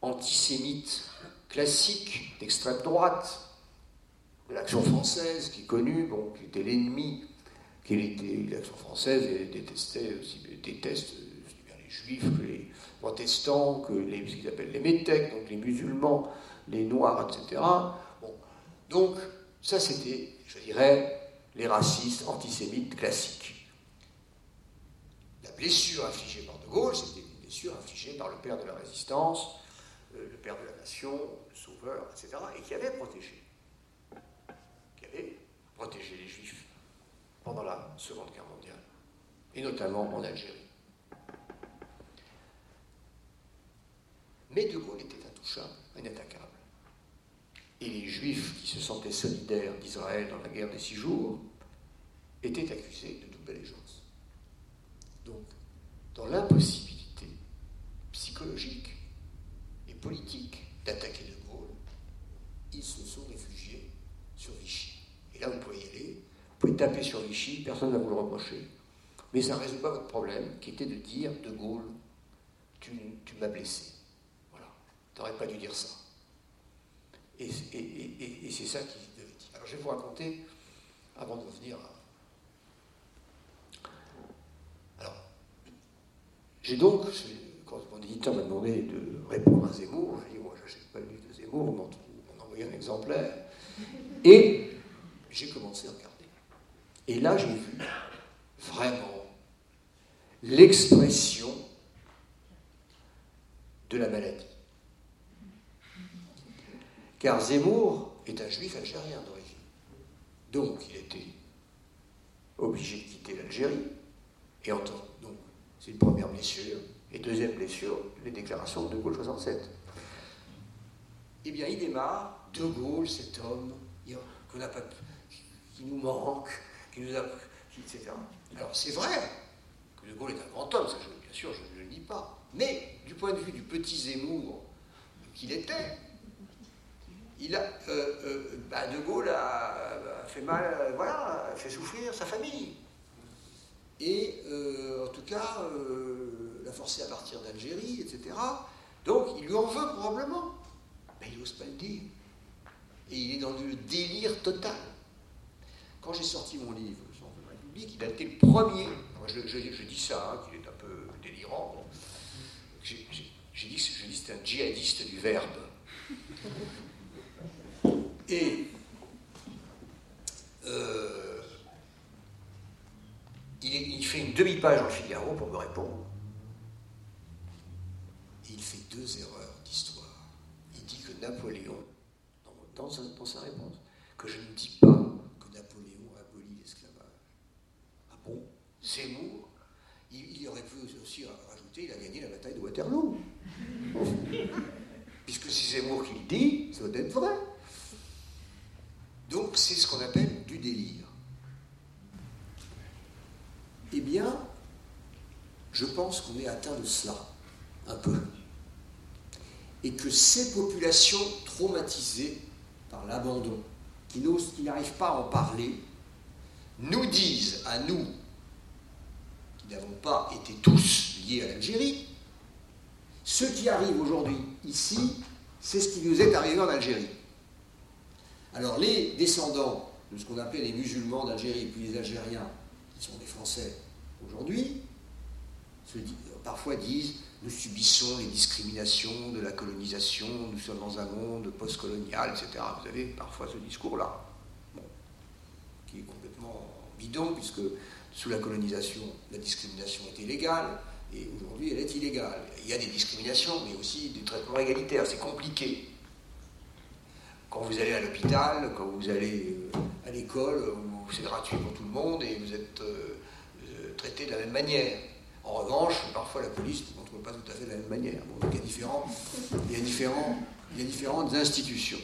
antisémite classique d'extrême droite, de l'action française, qui est connue, bon, qui était l'ennemi, qui était l'action française et détestait aussi, déteste aussi bien les juifs que les protestants, que les, ce qu'ils appellent les métèques, donc les musulmans, les noirs, etc. Bon. Donc, ça c'était, je dirais, les racistes antisémites classiques. La blessure infligée par De Gaulle, c'était une blessure infligée par le père de la résistance, euh, le père de la nation, le sauveur, etc., et qui avait protégé, qui avait protégé les juifs pendant la Seconde Guerre mondiale, et notamment en Algérie. Mais De Gaulle était intouchable, inattaquable. Et les Juifs qui se sentaient solidaires d'Israël dans la guerre des six jours était accusé de double allégeance. Donc, dans l'impossibilité psychologique et politique d'attaquer De Gaulle, ils se sont réfugiés sur Vichy. Et là, vous pouvez y aller, vous pouvez taper sur Vichy, personne ne va vous le reprocher. Mais ça ne résout pas votre problème, qui était de dire De Gaulle, tu m'as blessé. N'aurais pas dû dire ça. Et, c'est ça qui. Alors je vais vous raconter, avant de revenir. Alors, j'ai donc, quand mon éditeur m'a demandé de répondre à Zemmour, j'ai dit Moi, je n'achète pas le livre de Zemmour, on m'a envoyé un exemplaire. Et j'ai commencé à regarder. Et là, j'ai vu vraiment l'expression de la maladie. Car Zemmour est un juif algérien d'origine. Donc il était obligé de quitter l'Algérie. Et en donc, c'est une première blessure. Et deuxième blessure, les déclarations de De Gaulle 67. Eh bien, il démarre, De Gaulle, cet homme qui nous manque, qui nous a, etc. Alors c'est vrai que De Gaulle est un grand homme, bien sûr, je ne le dis pas. Mais du point de vue du petit Zemmour qu'il était, il a, euh, euh, bah, De Gaulle a, fait mal, euh, voilà, fait souffrir sa famille. Et en tout cas, l'a forcé à partir d'Algérie, etc. Donc il lui en veut probablement. Mais il n'ose pas le dire. Et il est dans le délire total. Quand j'ai sorti mon livre, Sens de la République, il a été le premier. je, dis ça, hein, qu'il est un peu délirant. J'ai dit, que c'est un djihadiste du verbe. Et euh, il, fait une demi-page en Figaro pour me répondre. il fait deux erreurs d'histoire. Il dit que Napoléon, dans, sa, réponse, que je ne dis pas que Napoléon a aboli l'esclavage. Ah bon? Zemmour, il, aurait pu aussi rajouter il a gagné la bataille de Waterloo. Puisque c'est Zemmour qui le dit, ça doit être vrai. Donc c'est ce qu'on appelle du délire. Eh bien, je pense qu'on est atteint de cela, un peu. Et que ces populations traumatisées par l'abandon, qui n'arrivent pas à en parler, nous disent à nous, qui n'avons pas été tous liés à l'Algérie, ce qui arrive aujourd'hui ici, c'est ce qui nous est arrivé en Algérie. Alors les descendants de ce qu'on appelle les musulmans d'Algérie puis les Algériens, qui sont des Français aujourd'hui, parfois disent nous subissons les discriminations de la colonisation, nous sommes dans un monde post-colonial, etc. Vous avez parfois ce discours-là, qui est complètement bidon, puisque sous la colonisation, la discrimination était légale, et aujourd'hui elle est illégale. Il y a des discriminations, mais aussi des traitements égalitaires, c'est compliqué quand vous allez à l'hôpital, quand vous allez euh, à l'école, c'est gratuit pour tout le monde et vous êtes euh, euh, traité de la même manière. En revanche, parfois la police ne contrôle pas tout à fait de la même manière. il y a, différents, il, y a différents, il y a différentes institutions.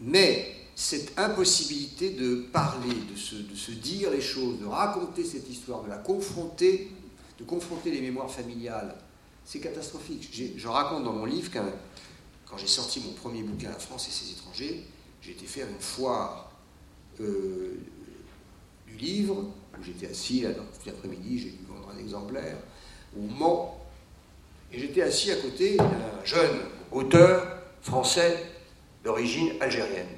Mais cette impossibilité de parler, de se, de se, dire les choses, de raconter cette histoire, de la confronter, de confronter les mémoires familiales c'est catastrophique. Je raconte dans mon livre quand j'ai sorti mon premier bouquin La France et ses étrangers, j'ai été faire une foire euh, du livre, où j'étais assis là, tout l'après-midi, j'ai dû vendre un exemplaire, au Mans, et j'étais assis à côté d'un jeune auteur français d'origine algérienne.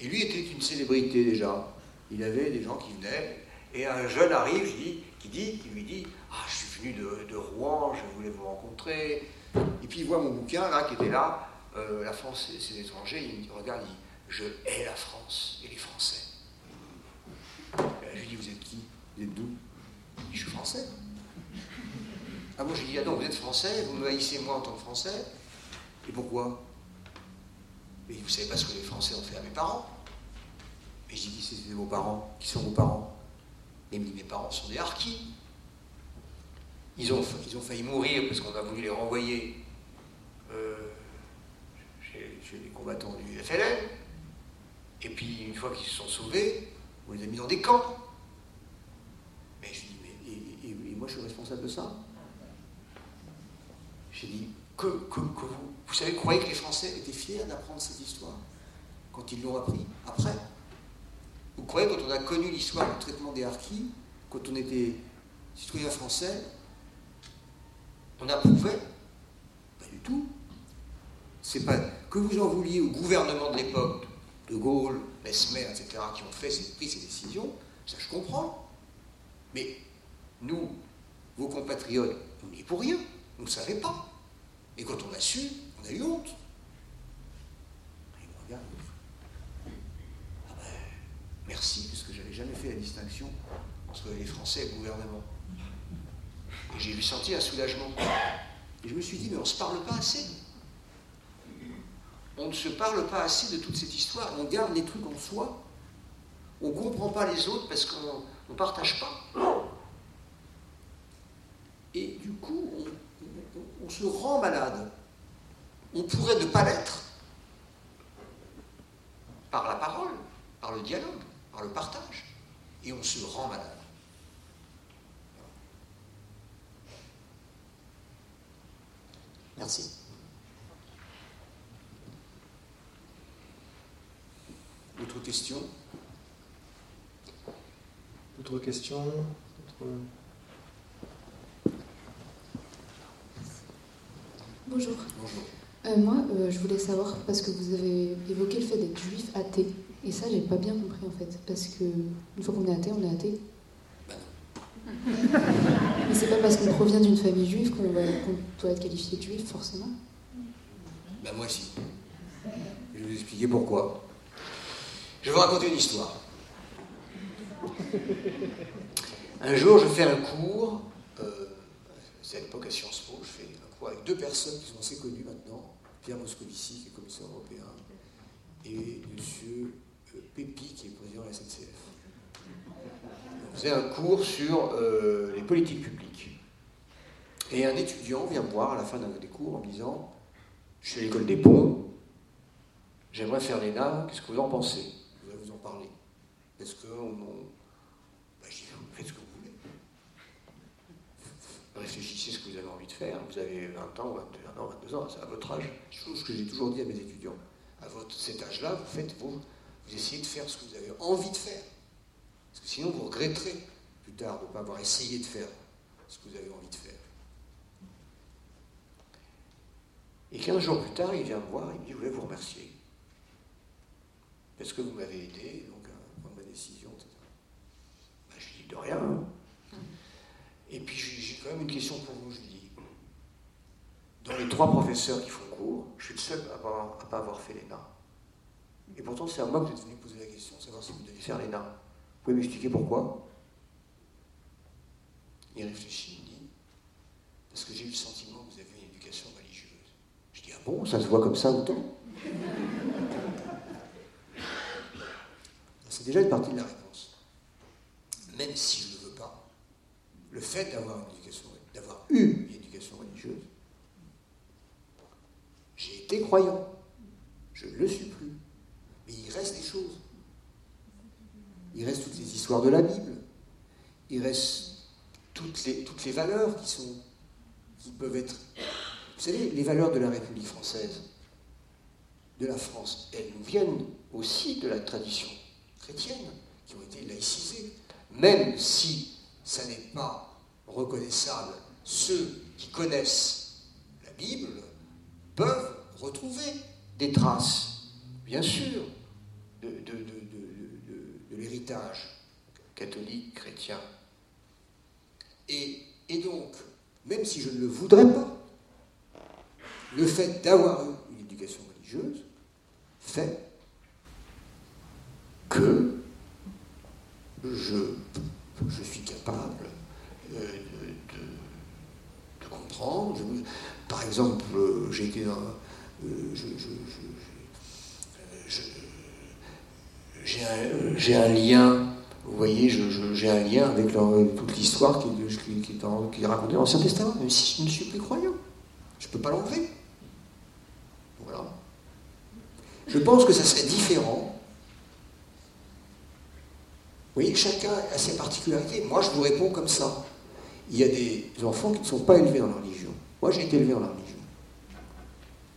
Et lui était une célébrité déjà. Il avait des gens qui venaient, et un jeune arrive, qui dit, qui lui dit, ah, je suis de, Rouen, je voulais vous rencontrer. Et puis il voit mon bouquin là qui était là, euh, La France et ses étrangers, il me dit, regarde, il dit, je hais la France et les Français. je lui dis, vous êtes qui? Vous êtes d'où? Je suis français. Ah moi je lui dis, ah non, vous êtes français, vous me haïssez moi en tant que français. Et pourquoi? Mais vous savez pas ce que les Français ont fait à mes parents. Et je dis, qui c'est vos parents? Qui sont vos parents? Et il me dit, mes parents sont des harkis. Ils ont, failli mourir parce qu'on a voulu les renvoyer euh, chez, les combattants du FLN. Et puis, une fois qu'ils se sont sauvés, on les a mis dans des camps. Mais je dis, mais et, moi je suis responsable de ça J'ai dit, que, que, vous, vous savez, croyez que les Français étaient fiers d'apprendre cette histoire quand ils l'ont appris après? Vous croyez quand on a connu l'histoire du traitement des harkis, quand on était citoyen français, on approuvait Pas du tout. C'est pas que vous en vouliez au gouvernement de l'époque, de Gaulle, Mesmer, etc., qui ont fait, pris ces décisions, ça je comprends. Mais nous, vos compatriotes, on n'y est pour rien. On ne savait pas. Et quand on a su, on a eu honte. Ah ben, merci, parce que j'avais jamais fait la distinction entre les Français et le gouvernement. J'ai eu senti un soulagement. Et je me suis dit, mais on ne se parle pas assez. On ne se parle pas assez de toute cette histoire. On garde les trucs en soi. On ne comprend pas les autres parce qu'on ne partage pas. Et du coup, on, se rend malade. On pourrait ne pas l'être par la parole, par le dialogue, par le partage. Et on se rend malade. Merci. Autre question? D'autres questions Bonjour. Euh, moi, euh, je voulais savoir, parce que vous avez évoqué le fait d'être juif athée, et ça, j'ai pas bien compris en fait, parce que une fois qu'on est athée, on est athée. Mais c'est pas parce qu'on provient d'une famille juive qu'on doit être qualifié de juif, forcément. Ben moi si. Je vais vous expliquer pourquoi. Je vais vous raconter une histoire. Un jour, je fais un cours, euh, c'est à l'époque à Sciences Po, je fais un cours avec deux personnes qui sont assez connues maintenant, Pierre Moscovici, qui est commissaire européen, et M. Euh, Pépi, qui est président de la SNCF. On faisait un cours sur euh, les politiques publiques. Et un étudiant vient me voir à la fin des cours en me disant Je suis à l'école des ponts, j'aimerais faire l'ENA, qu'est-ce que vous en pensez? Je vais vous en parler. Est-ce que on, bah, je dis, faites ce que vous voulez. Réfléchissez ce que vous avez envie de faire. Vous avez 20 ans, 21 ans, 22 ans, c'est à votre âge. Chose que j'ai toujours dit à mes étudiants. À cet âge-là, vous faites vous, vous essayez de faire ce que vous avez envie de faire. Parce que sinon, vous regretterez plus tard de ne pas avoir essayé de faire ce que vous avez envie de faire. Et 15 jours plus tard, il vient me voir, il me dit, je voulais vous remercier. Parce que vous m'avez aidé donc, à prendre ma décision, etc. Ben, je dis de rien. Hein. Et puis j'ai quand même une question pour vous, je lui dis. Dans les trois professeurs qui font cours, je suis le seul à ne pas avoir fait l'ENA. Et pourtant, c'est à moi que vous êtes venu poser la question, savoir si vous deviez faire l'ENA. Vous pouvez m'expliquer pourquoi? Il réfléchit, il dit, parce que j'ai eu le sentiment que vous avez une éducation religieuse. Je dis, ah bon, ça se voit comme ça autant? C'est déjà une partie de la réponse. Même si je ne veux pas, le fait d'avoir une éducation, eu une éducation religieuse, j'ai été croyant, je le suis mais il reste des choses. Il reste toutes les histoires de la Bible. Il reste toutes les, toutes les valeurs qui, sont, qui peuvent être... Vous savez, les valeurs de la République française, de la France, elles nous viennent aussi de la tradition chrétienne, qui ont été laïcisées. Même si ça n'est pas reconnaissable, ceux qui connaissent la Bible peuvent retrouver des traces, bien sûr, de, de l'héritage catholique, chrétien. Et, donc, même si je ne le voudrais pas, le fait d'avoir eu une éducation religieuse fait que je, suis capable euh, de, comprendre. par exemple, j'ai été dans. Euh, j'ai un, lien, vous voyez, j'ai un lien avec toute l'histoire qui, est racontée dans l'Ancien Testament, même si je ne suis plus croyant. Je ne peux pas l'enlever. Voilà. Je pense que ça serait différent voyez, chacun a ses particularités. Moi, je vous réponds comme ça. Il y a des enfants qui ne sont pas élevés dans la religion. Moi, j'ai été élevé dans la religion.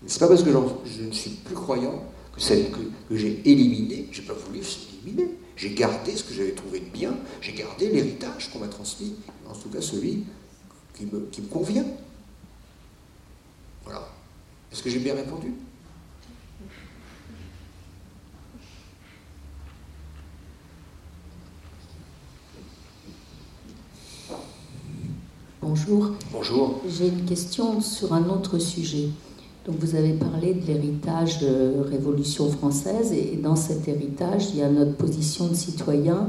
C'est pas parce que je ne suis plus croyant que celle que, j'ai éliminée, j'ai pas voulu l'éliminer. J'ai gardé ce que j'avais trouvé de bien, j'ai gardé l'héritage qu'on m'a transmis, en tout cas celui qui me, qui me convient. Voilà. Est-ce que j'ai bien répondu? Bonjour. Bonjour. J'ai une question sur un autre sujet. Donc vous avez parlé de l'héritage de Révolution française et dans cet héritage, il y a notre position de citoyen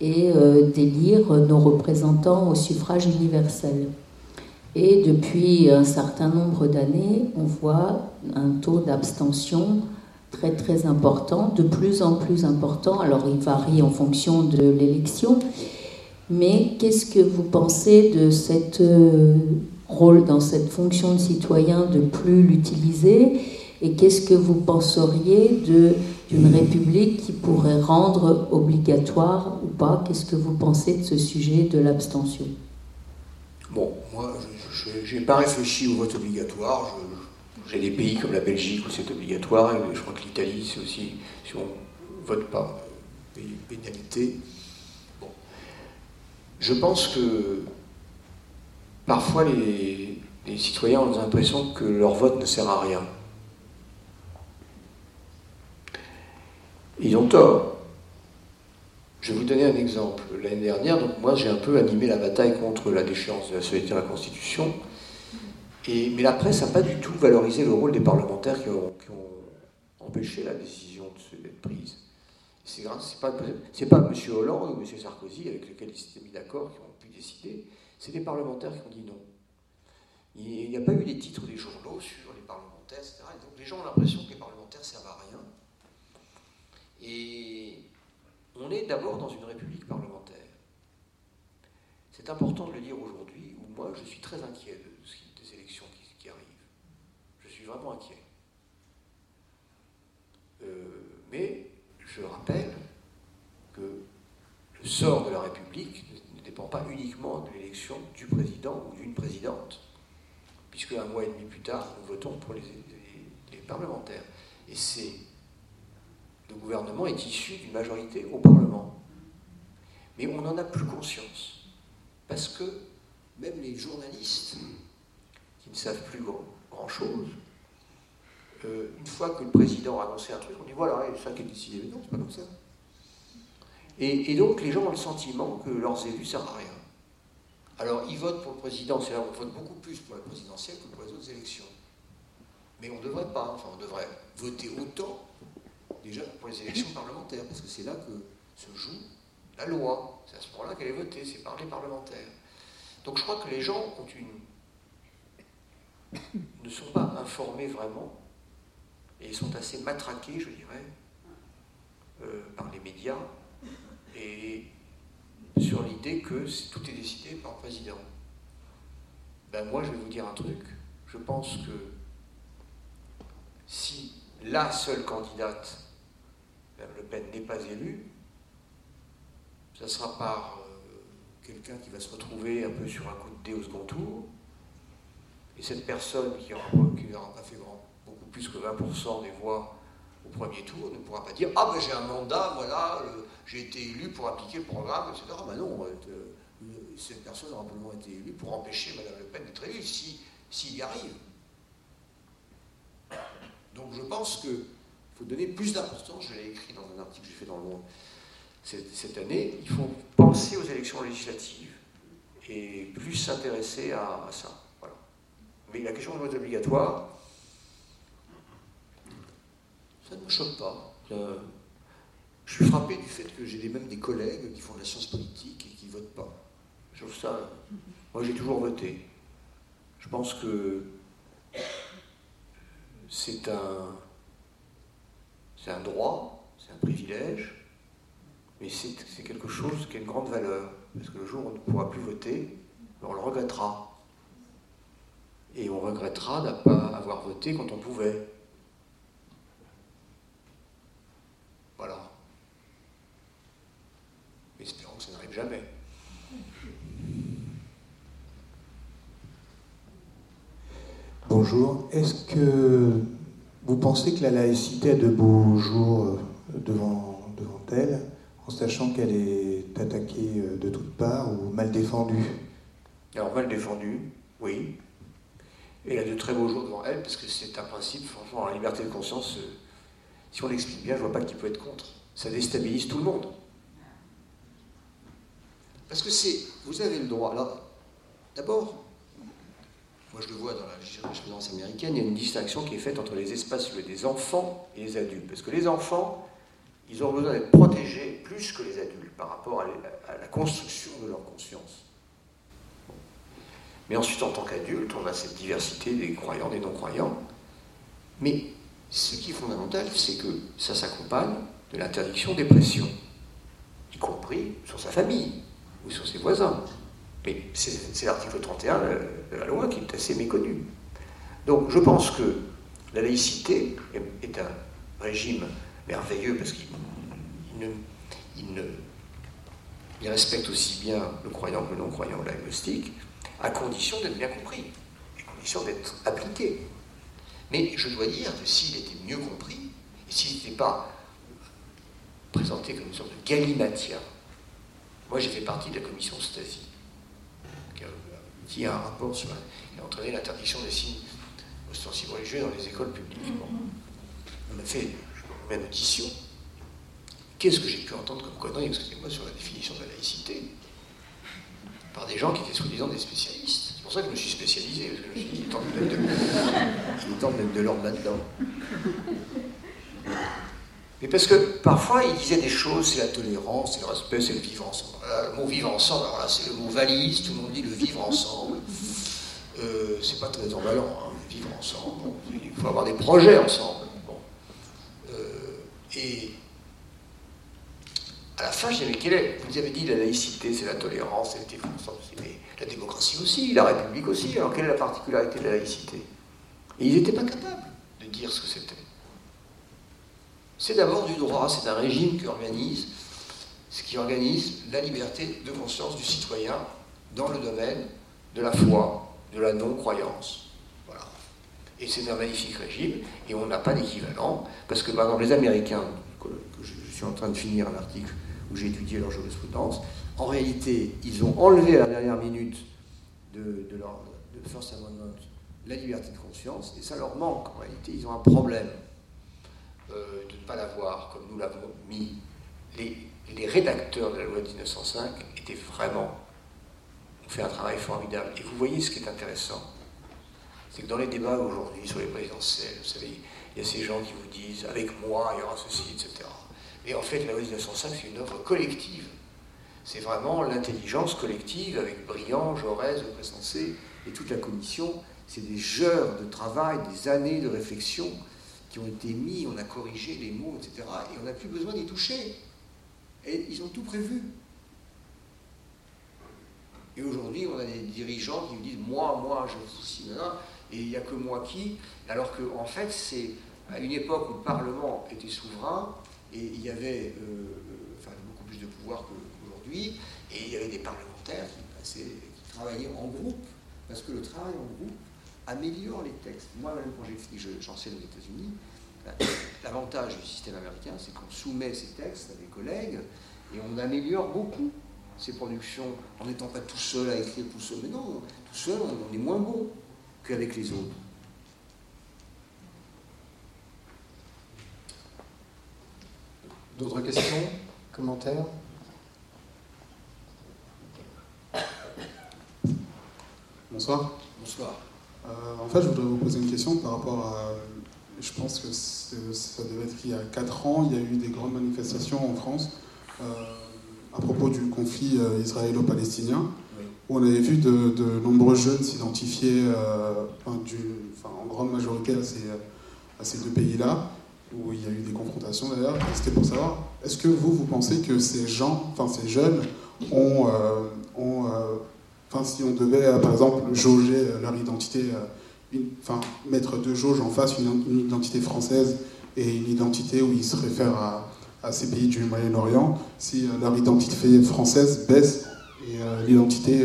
et euh, d'élire nos représentants au suffrage universel. Et depuis un certain nombre d'années, on voit un taux d'abstention très très important, de plus en plus important. Alors il varie en fonction de l'élection, mais qu'est-ce que vous pensez de cette euh, rôle dans cette fonction de citoyen de plus l'utiliser Et qu'est-ce que vous penseriez d'une république qui pourrait rendre obligatoire ou pas? Qu'est-ce que vous pensez de ce sujet de l'abstention? Bon, moi, je n'ai pas réfléchi au vote obligatoire. J'ai des pays comme la Belgique où c'est obligatoire, et je crois que l'Italie, c'est aussi, si on ne vote pas, pénalité. Bon. Je pense que Parfois, les, citoyens ont l'impression que leur vote ne sert à rien. Ils ont tort. Je vais vous donner un exemple. L'année dernière, donc moi, j'ai un peu animé la bataille contre la déchéance de la solidité de la Constitution. Mais la presse n'a pas du tout valorisé le rôle des parlementaires qui ont, empêché la décision d'être prise. C'est pas, pas M. Hollande ou M. Sarkozy avec lesquels ils s'étaient mis d'accord qui ont pu décider c'est les parlementaires qui ont dit non. Il n'y a pas eu des titres des journaux sur les parlementaires, etc. donc les gens ont l'impression que les parlementaires servent à rien. Et on est d'abord dans une république parlementaire. C'est important de le dire aujourd'hui, où moi je suis très inquiet des élections qui, arrivent. Je suis vraiment inquiet. Euh, mais je rappelle que le sort de la République pas uniquement de l'élection du président ou d'une présidente, puisque un mois et demi plus tard, nous votons pour les, parlementaires. Et c'est le gouvernement est issu d'une majorité au Parlement. Mais on n'en a plus conscience, parce que même les journalistes, qui ne savent plus grand-chose, euh, une fois que le président a annoncé un truc, on dit voilà, c'est ça qui est décidé. Mais non, c'est pas comme ça. Et, donc les gens ont le sentiment que leurs élus ne servent à rien. Alors ils votent pour le président, c'est là on vote beaucoup plus pour la présidentielle que pour les autres élections. Mais on ne devrait pas, enfin on devrait voter autant déjà pour les élections parlementaires, parce que c'est là que se joue la loi. C'est à ce moment-là qu'elle est votée, c'est par les parlementaires. Donc je crois que les gens ne sont pas informés vraiment, et ils sont assez matraqués, je dirais, euh, par les médias, et sur l'idée que tout est décidé par le président. Ben moi, je vais vous dire un truc. Je pense que si la seule candidate, Mme Le Pen, n'est pas élue, ça sera par euh, quelqu'un qui va se retrouver un peu sur un coup de dé au second tour. Et cette personne qui n'aura pas fait beaucoup plus que 20% des voix au premier tour ne pourra pas dire Ah ben j'ai un mandat, voilà, j'ai été élu pour appliquer le programme, etc. Ah ben non, euh, cette personne a simplement été élue pour empêcher Mme Le Pen d'être élue, s'il y arrive. Donc je pense qu'il faut donner plus d'importance, je l'ai écrit dans un article que j'ai fait dans le Monde cette, année, il faut penser aux élections législatives et plus s'intéresser à, ça. Mais la question de vote obligatoire, ça ne me choque pas. Je suis frappé du fait que j'ai même des collègues qui font de la science politique et qui ne votent pas. Je trouve ça. Moi, j'ai toujours voté. Je pense que c'est un, c'est un droit, c'est un privilège, mais c'est quelque chose qui a une grande valeur. Parce que le jour où on ne pourra plus voter, on le regrettera. Et on regrettera de ne pas avoir voté quand on pouvait. Bonjour. Est-ce que vous pensez que la laïcité a de beaux jours devant, devant elle, en sachant qu'elle est attaquée de toutes parts ou mal défendue? Alors mal défendue, oui. Elle a de très beaux jours devant elle, parce que c'est un principe, franchement, la liberté de conscience, si on l'explique bien, je ne vois pas qui peut être contre. Ça déstabilise tout le monde. Parce que c'est, vous avez le droit. Alors, d'abord, moi je le vois dans la jurisprudence américaine, il y a une distinction qui est faite entre les espaces des enfants et les adultes. Parce que les enfants, ils ont besoin d'être protégés plus que les adultes par rapport à la construction de leur conscience. Mais ensuite, en tant qu'adulte, on a cette diversité des croyants, des non-croyants. Mais ce qui est fondamental, c'est que ça s'accompagne de l'interdiction des pressions, y compris sur sa famille ou sur ses voisins. Mais c'est l'article 31 de la loi qui est assez méconnu. Donc je pense que la laïcité est un régime merveilleux parce qu'il respecte aussi bien le croyant que le non-croyant, l'agnostique, à condition d'être bien compris, à condition d'être appliqué. Mais je dois dire que s'il était mieux compris, et s'il n'était pas présenté comme une sorte de galimatia, moi j'ai fait partie de la commission Stasi, qui a un rapport sur entraîné l'interdiction des signes ostensiblement religieux dans les écoles publiques. On a fait une audition. Qu'est-ce que j'ai pu entendre comme connerie, excusez-moi, sur la définition de la laïcité par des gens qui étaient soi-disant des spécialistes. C'est pour ça que je me suis spécialisé, parce que je me suis dit, est temps de mettre de, l'ordre là-dedans. Mais parce que parfois, ils disaient des choses, c'est la tolérance, c'est le respect, c'est le vivre ensemble. le mot vivre ensemble, alors là, c'est le mot valise, tout le monde dit le vivre ensemble. Euh, c'est pas très emballant, hein, vivre ensemble. il faut avoir des projets ensemble. Euh, et à la fin, je disais, est Vous avez dit la laïcité, c'est la tolérance, c'est le défense, mais la démocratie aussi, la République aussi. Alors quelle est la particularité de la laïcité? Et ils n'étaient pas capables de dire ce que c'était. C'est d'abord du droit, c'est un régime qui organise, ce qui organise la liberté de conscience du citoyen dans le domaine de la foi, de la non-croyance. Voilà. Et c'est un magnifique régime, et on n'a pas d'équivalent, parce que par exemple les Américains, que je suis en train de finir un article où j'ai étudié leur jurisprudence. En réalité, ils ont enlevé à la dernière minute de, leur First Amendment la liberté de conscience, et ça leur manque. En réalité, ils ont un problème euh, de ne pas l'avoir, comme nous l'avons mis. Les, rédacteurs de la loi de 1905 étaient vraiment, ont fait un travail formidable. Et vous voyez ce qui est intéressant, c'est que dans les débats aujourd'hui sur les présidentielles, vous savez, il y a ces gens qui vous disent, avec moi, il y aura ceci, etc. Et en fait, la loi 1905, c'est une œuvre collective. C'est vraiment l'intelligence collective avec Briand, Jaurès, Le Pressensé et toute la commission. C'est des heures de travail, des années de réflexion ont été mis, on a corrigé les mots, etc. Et on n'a plus besoin d'y toucher. Et ils ont tout prévu. Et aujourd'hui, on a des dirigeants qui nous disent Moi, moi, je suis là, et il n'y a que moi qui. Alors qu'en en fait, c'est à une époque où le Parlement était souverain, et il y avait euh, enfin, beaucoup plus de pouvoir qu'aujourd'hui, et il y avait des parlementaires qui, travaillaient en groupe, parce que le travail en groupe améliore les textes. Moi-même, quand j'ai fini, j'enseigne aux États-Unis, l'avantage du système américain, c'est qu'on soumet ces textes à des collègues, et on améliore beaucoup ces productions en n'étant pas tout seul à écrire tout seul. Mais non, tout seul, on est moins bon qu'avec les autres. D'autres questions Commentaires? Bonsoir. Bonsoir. Euh, en fait, je voudrais vous poser une question par rapport à. Je pense que ça devait être il y a 4 ans, il y a eu des grandes manifestations en France euh, à propos du conflit euh, israélo-palestinien, où on avait vu de, nombreux jeunes s'identifier en grande majorité à ces deux pays-là où il y a eu des confrontations d'ailleurs. C'était pour savoir, est-ce que vous, vous pensez que ces gens, enfin ces jeunes, ont, euh, ont euh, enfin si on devait euh, par exemple jauger leur identité, enfin mettre deux jauges en face, une, identité française et une identité où ils se réfèrent à, à ces pays du Moyen-Orient, si leur identité française baisse et l'identité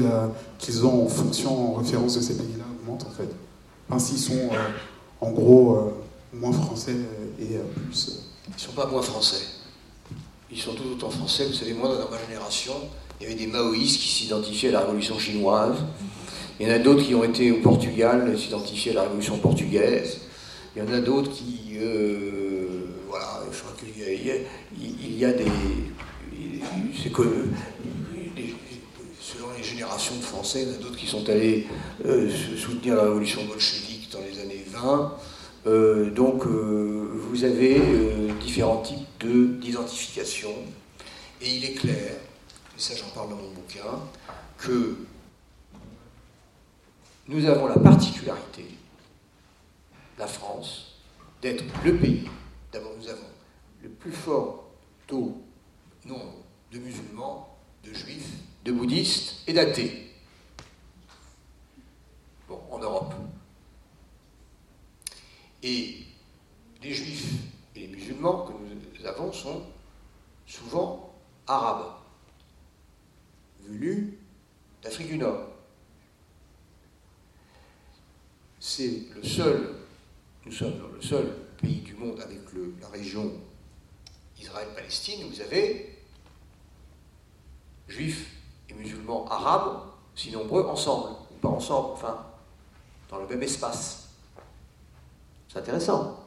qu'ils ont en fonction, en référence de ces pays-là augmente en fait. enfin, s'ils sont en gros moins français et plus. Ils ne sont pas moins français. Ils sont tout autant français. Vous savez, moi, dans ma génération, il y avait des maoïstes qui s'identifiaient à la révolution chinoise. Il y en a d'autres qui ont été au Portugal, s'identifiaient à la révolution portugaise. Il y en a d'autres qui. Euh, voilà, je crois qu'il y, il y a des. C'est que. Selon les générations de Français, il y en a d'autres qui sont allés euh, soutenir la révolution bolchevique dans les années 20. Euh, donc, vous avez différents types d'identification. Et il est clair, et ça j'en parle dans mon bouquin, que nous avons la particularité, la France, d'être le pays. D'abord, nous avons le plus fort taux nombre de musulmans, de juifs, de bouddhistes et d'athées. Bon, en Europe. Et les juifs et les musulmans que nous avons sont souvent arabes, venus d'Afrique du Nord. C'est le seul, nous sommes le seul pays du monde avec la région Israël-Palestine où vous avez juifs et musulmans arabes si nombreux ensemble, ou pas ensemble, enfin, dans le même espace. C'est intéressant.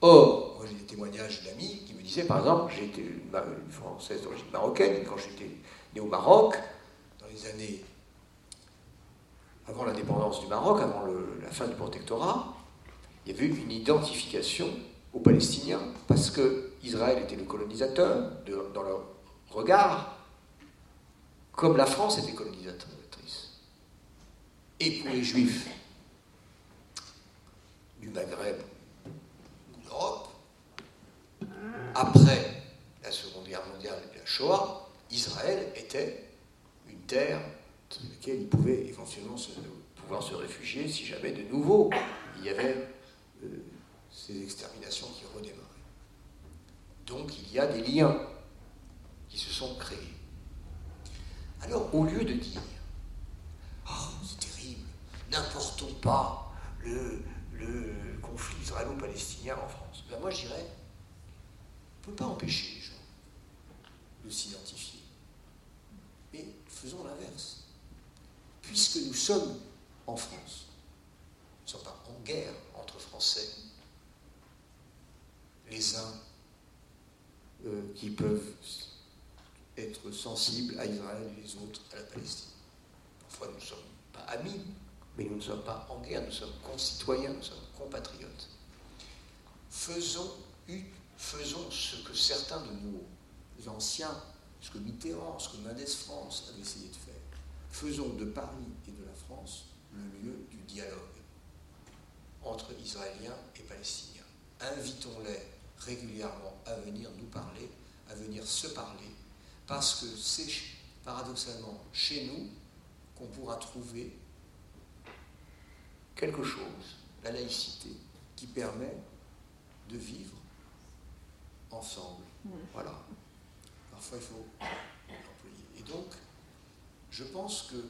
Or, moi j'ai des témoignages d'amis qui me disaient, par exemple, été une, française d'origine marocaine, quand j'étais né au Maroc, dans les années avant l'indépendance du Maroc, avant la fin du protectorat, il y avait une identification aux Palestiniens, parce que Israël était le colonisateur dans leur regard, comme la France était colonisatrice. Et pour les Juifs du Maghreb, l'Europe, après la Seconde Guerre mondiale et la Shoah, Israël était une terre sur laquelle ils pouvaient éventuellement pouvoir se réfugier si jamais de nouveau il y avait euh, ces exterminations qui redémarraient. Donc il y a des liens qui se sont créés. Alors au lieu de dire Oh, c'est terrible, n'importons pas le, le conflit israélo-palestinien en France. Ben moi, je dirais, on ne peut pas empêcher les gens de s'identifier. Faisons l'inverse. Puisque nous sommes en France, nous ne sommes pas en guerre entre Français, les uns euh, qui peuvent être sensibles à Israël et les autres à la Palestine. Parfois, nous ne sommes pas amis, mais nous ne sommes pas en guerre, nous sommes concitoyens, nous sommes compatriotes. Faisons, faisons ce que certains de nos anciens, ce que Mitterrand, ce que Mendes France avaient essayé de faire. Faisons de Paris et de la France le lieu du dialogue entre Israéliens et Palestiniens. Invitons-les régulièrement à venir nous parler, à venir se parler, parce que c'est paradoxalement chez nous qu'on pourra trouver quelque chose, la laïcité, qui permet de vivre ensemble. Voilà. Parfois, il faut l'employer. Et donc, je pense que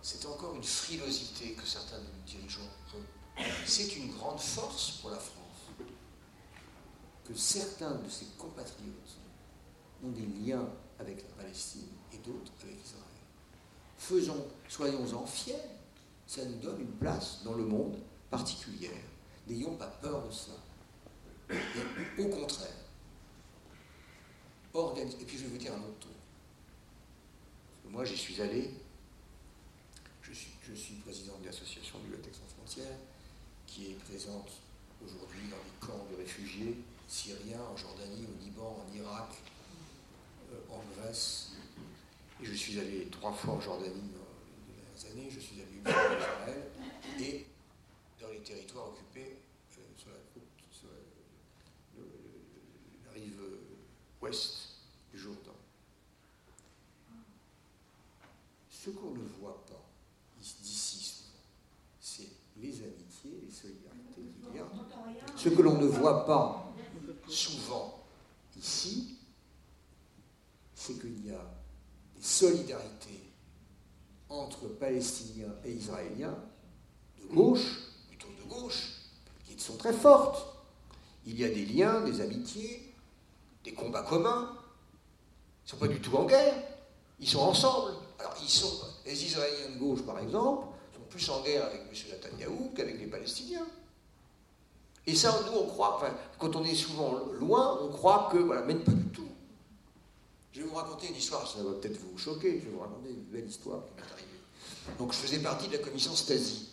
c'est encore une frilosité que certains de nos dirigeants ont. C'est une grande force pour la France que certains de ses compatriotes ont des liens avec la Palestine et d'autres avec Israël. Faisons, soyons-en fiers ça nous donne une place dans le monde particulière. N'ayons pas peur de ça. au contraire, Et puis je vais vous dire un autre truc. Moi, j'y suis allé. Je suis, président de l'association Bibliothèques sans frontières, qui est présente aujourd'hui dans les camps de réfugiés syriens, en Jordanie, au Liban, en Irak, euh, en Grèce. Et je suis allé trois fois en Jordanie années, je suis allé une fois en Israël et dans les territoires occupés euh, sur la côte, sur la, rive du Jourdain. Ce qu'on ne voit pas d'ici souvent, c'est les amitiés, les solidarités. Ce que l'on ne voit pas souvent ici, c'est qu'il y a des solidarités entre Palestiniens et Israéliens de gauche, plutôt de gauche, qui sont très fortes. Il y a des liens, des amitiés, des combats communs. Ils ne sont pas du tout en guerre. Ils sont ensemble. Alors, ils sont, les Israéliens de gauche, par exemple, sont plus en guerre avec M. Netanyahu qu'avec les Palestiniens. Et ça, nous, on croit, quand on est souvent loin, on croit que, voilà, mais pas du tout. Je vais vous raconter une histoire, ça va peut-être vous choquer, je vais vous raconter une belle histoire qui m'est arrivée. Donc, je faisais partie de la commission Stasi.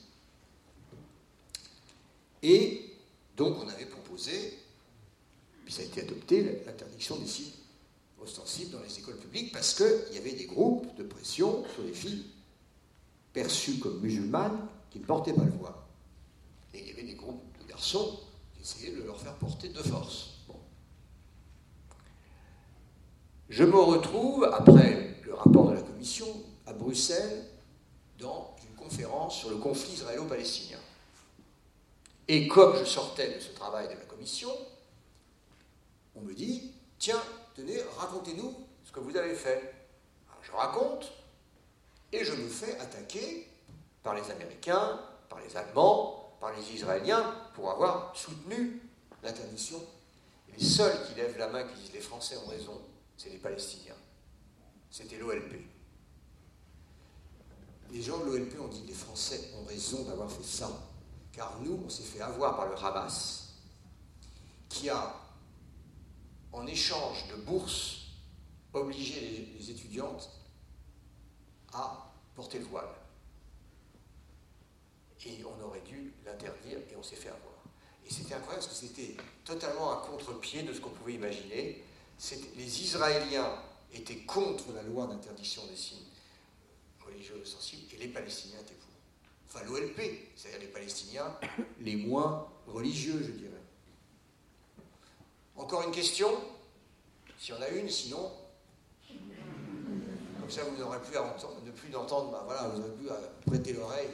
Et donc, on avait proposé, ça a été adopté, l'interdiction des signes ostensibles dans les écoles publiques parce qu'il y avait des groupes de pression sur les filles perçues comme musulmanes qui ne portaient pas le voile. Et il y avait des groupes de garçons qui essayaient de leur faire porter de force. Je me retrouve, après le rapport de la commission, à Bruxelles, dans une conférence sur le conflit israélo-palestinien. Et comme je sortais de ce travail de la commission, on me dit, tiens, tenez, racontez-nous ce que vous avez fait. je raconte, et je me fais attaquer par les Américains, par les Allemands, par les Israéliens, pour avoir soutenu l'interdiction. les seuls qui lèvent la main, qui disent les Français ont raison, c'est les Palestiniens. C'était l'OLP. Les gens de l'OLP ont dit les Français ont raison d'avoir fait ça, car nous, on s'est fait avoir par le Hamas, qui a en échange de bourses, obliger les, étudiantes à porter le voile. Et on aurait dû l'interdire et on s'est fait avoir. Et c'était incroyable parce que c'était totalement à contre-pied de ce qu'on pouvait imaginer. Les Israéliens étaient contre la loi d'interdiction des signes religieux sensibles et les Palestiniens étaient pour. Enfin, l'OLP, c'est-à-dire les Palestiniens les moins religieux, je dirais. Encore une question S'il y en a une, sinon, comme ça vous n'aurez plus à entendre, plus d'entendre, bah voilà, vous n'aurez plus à prêter l'oreille.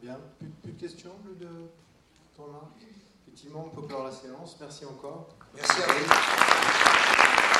Bien, plus, de questions, plus de Effectivement, on peut clore la séance. Merci encore. Merci à vous.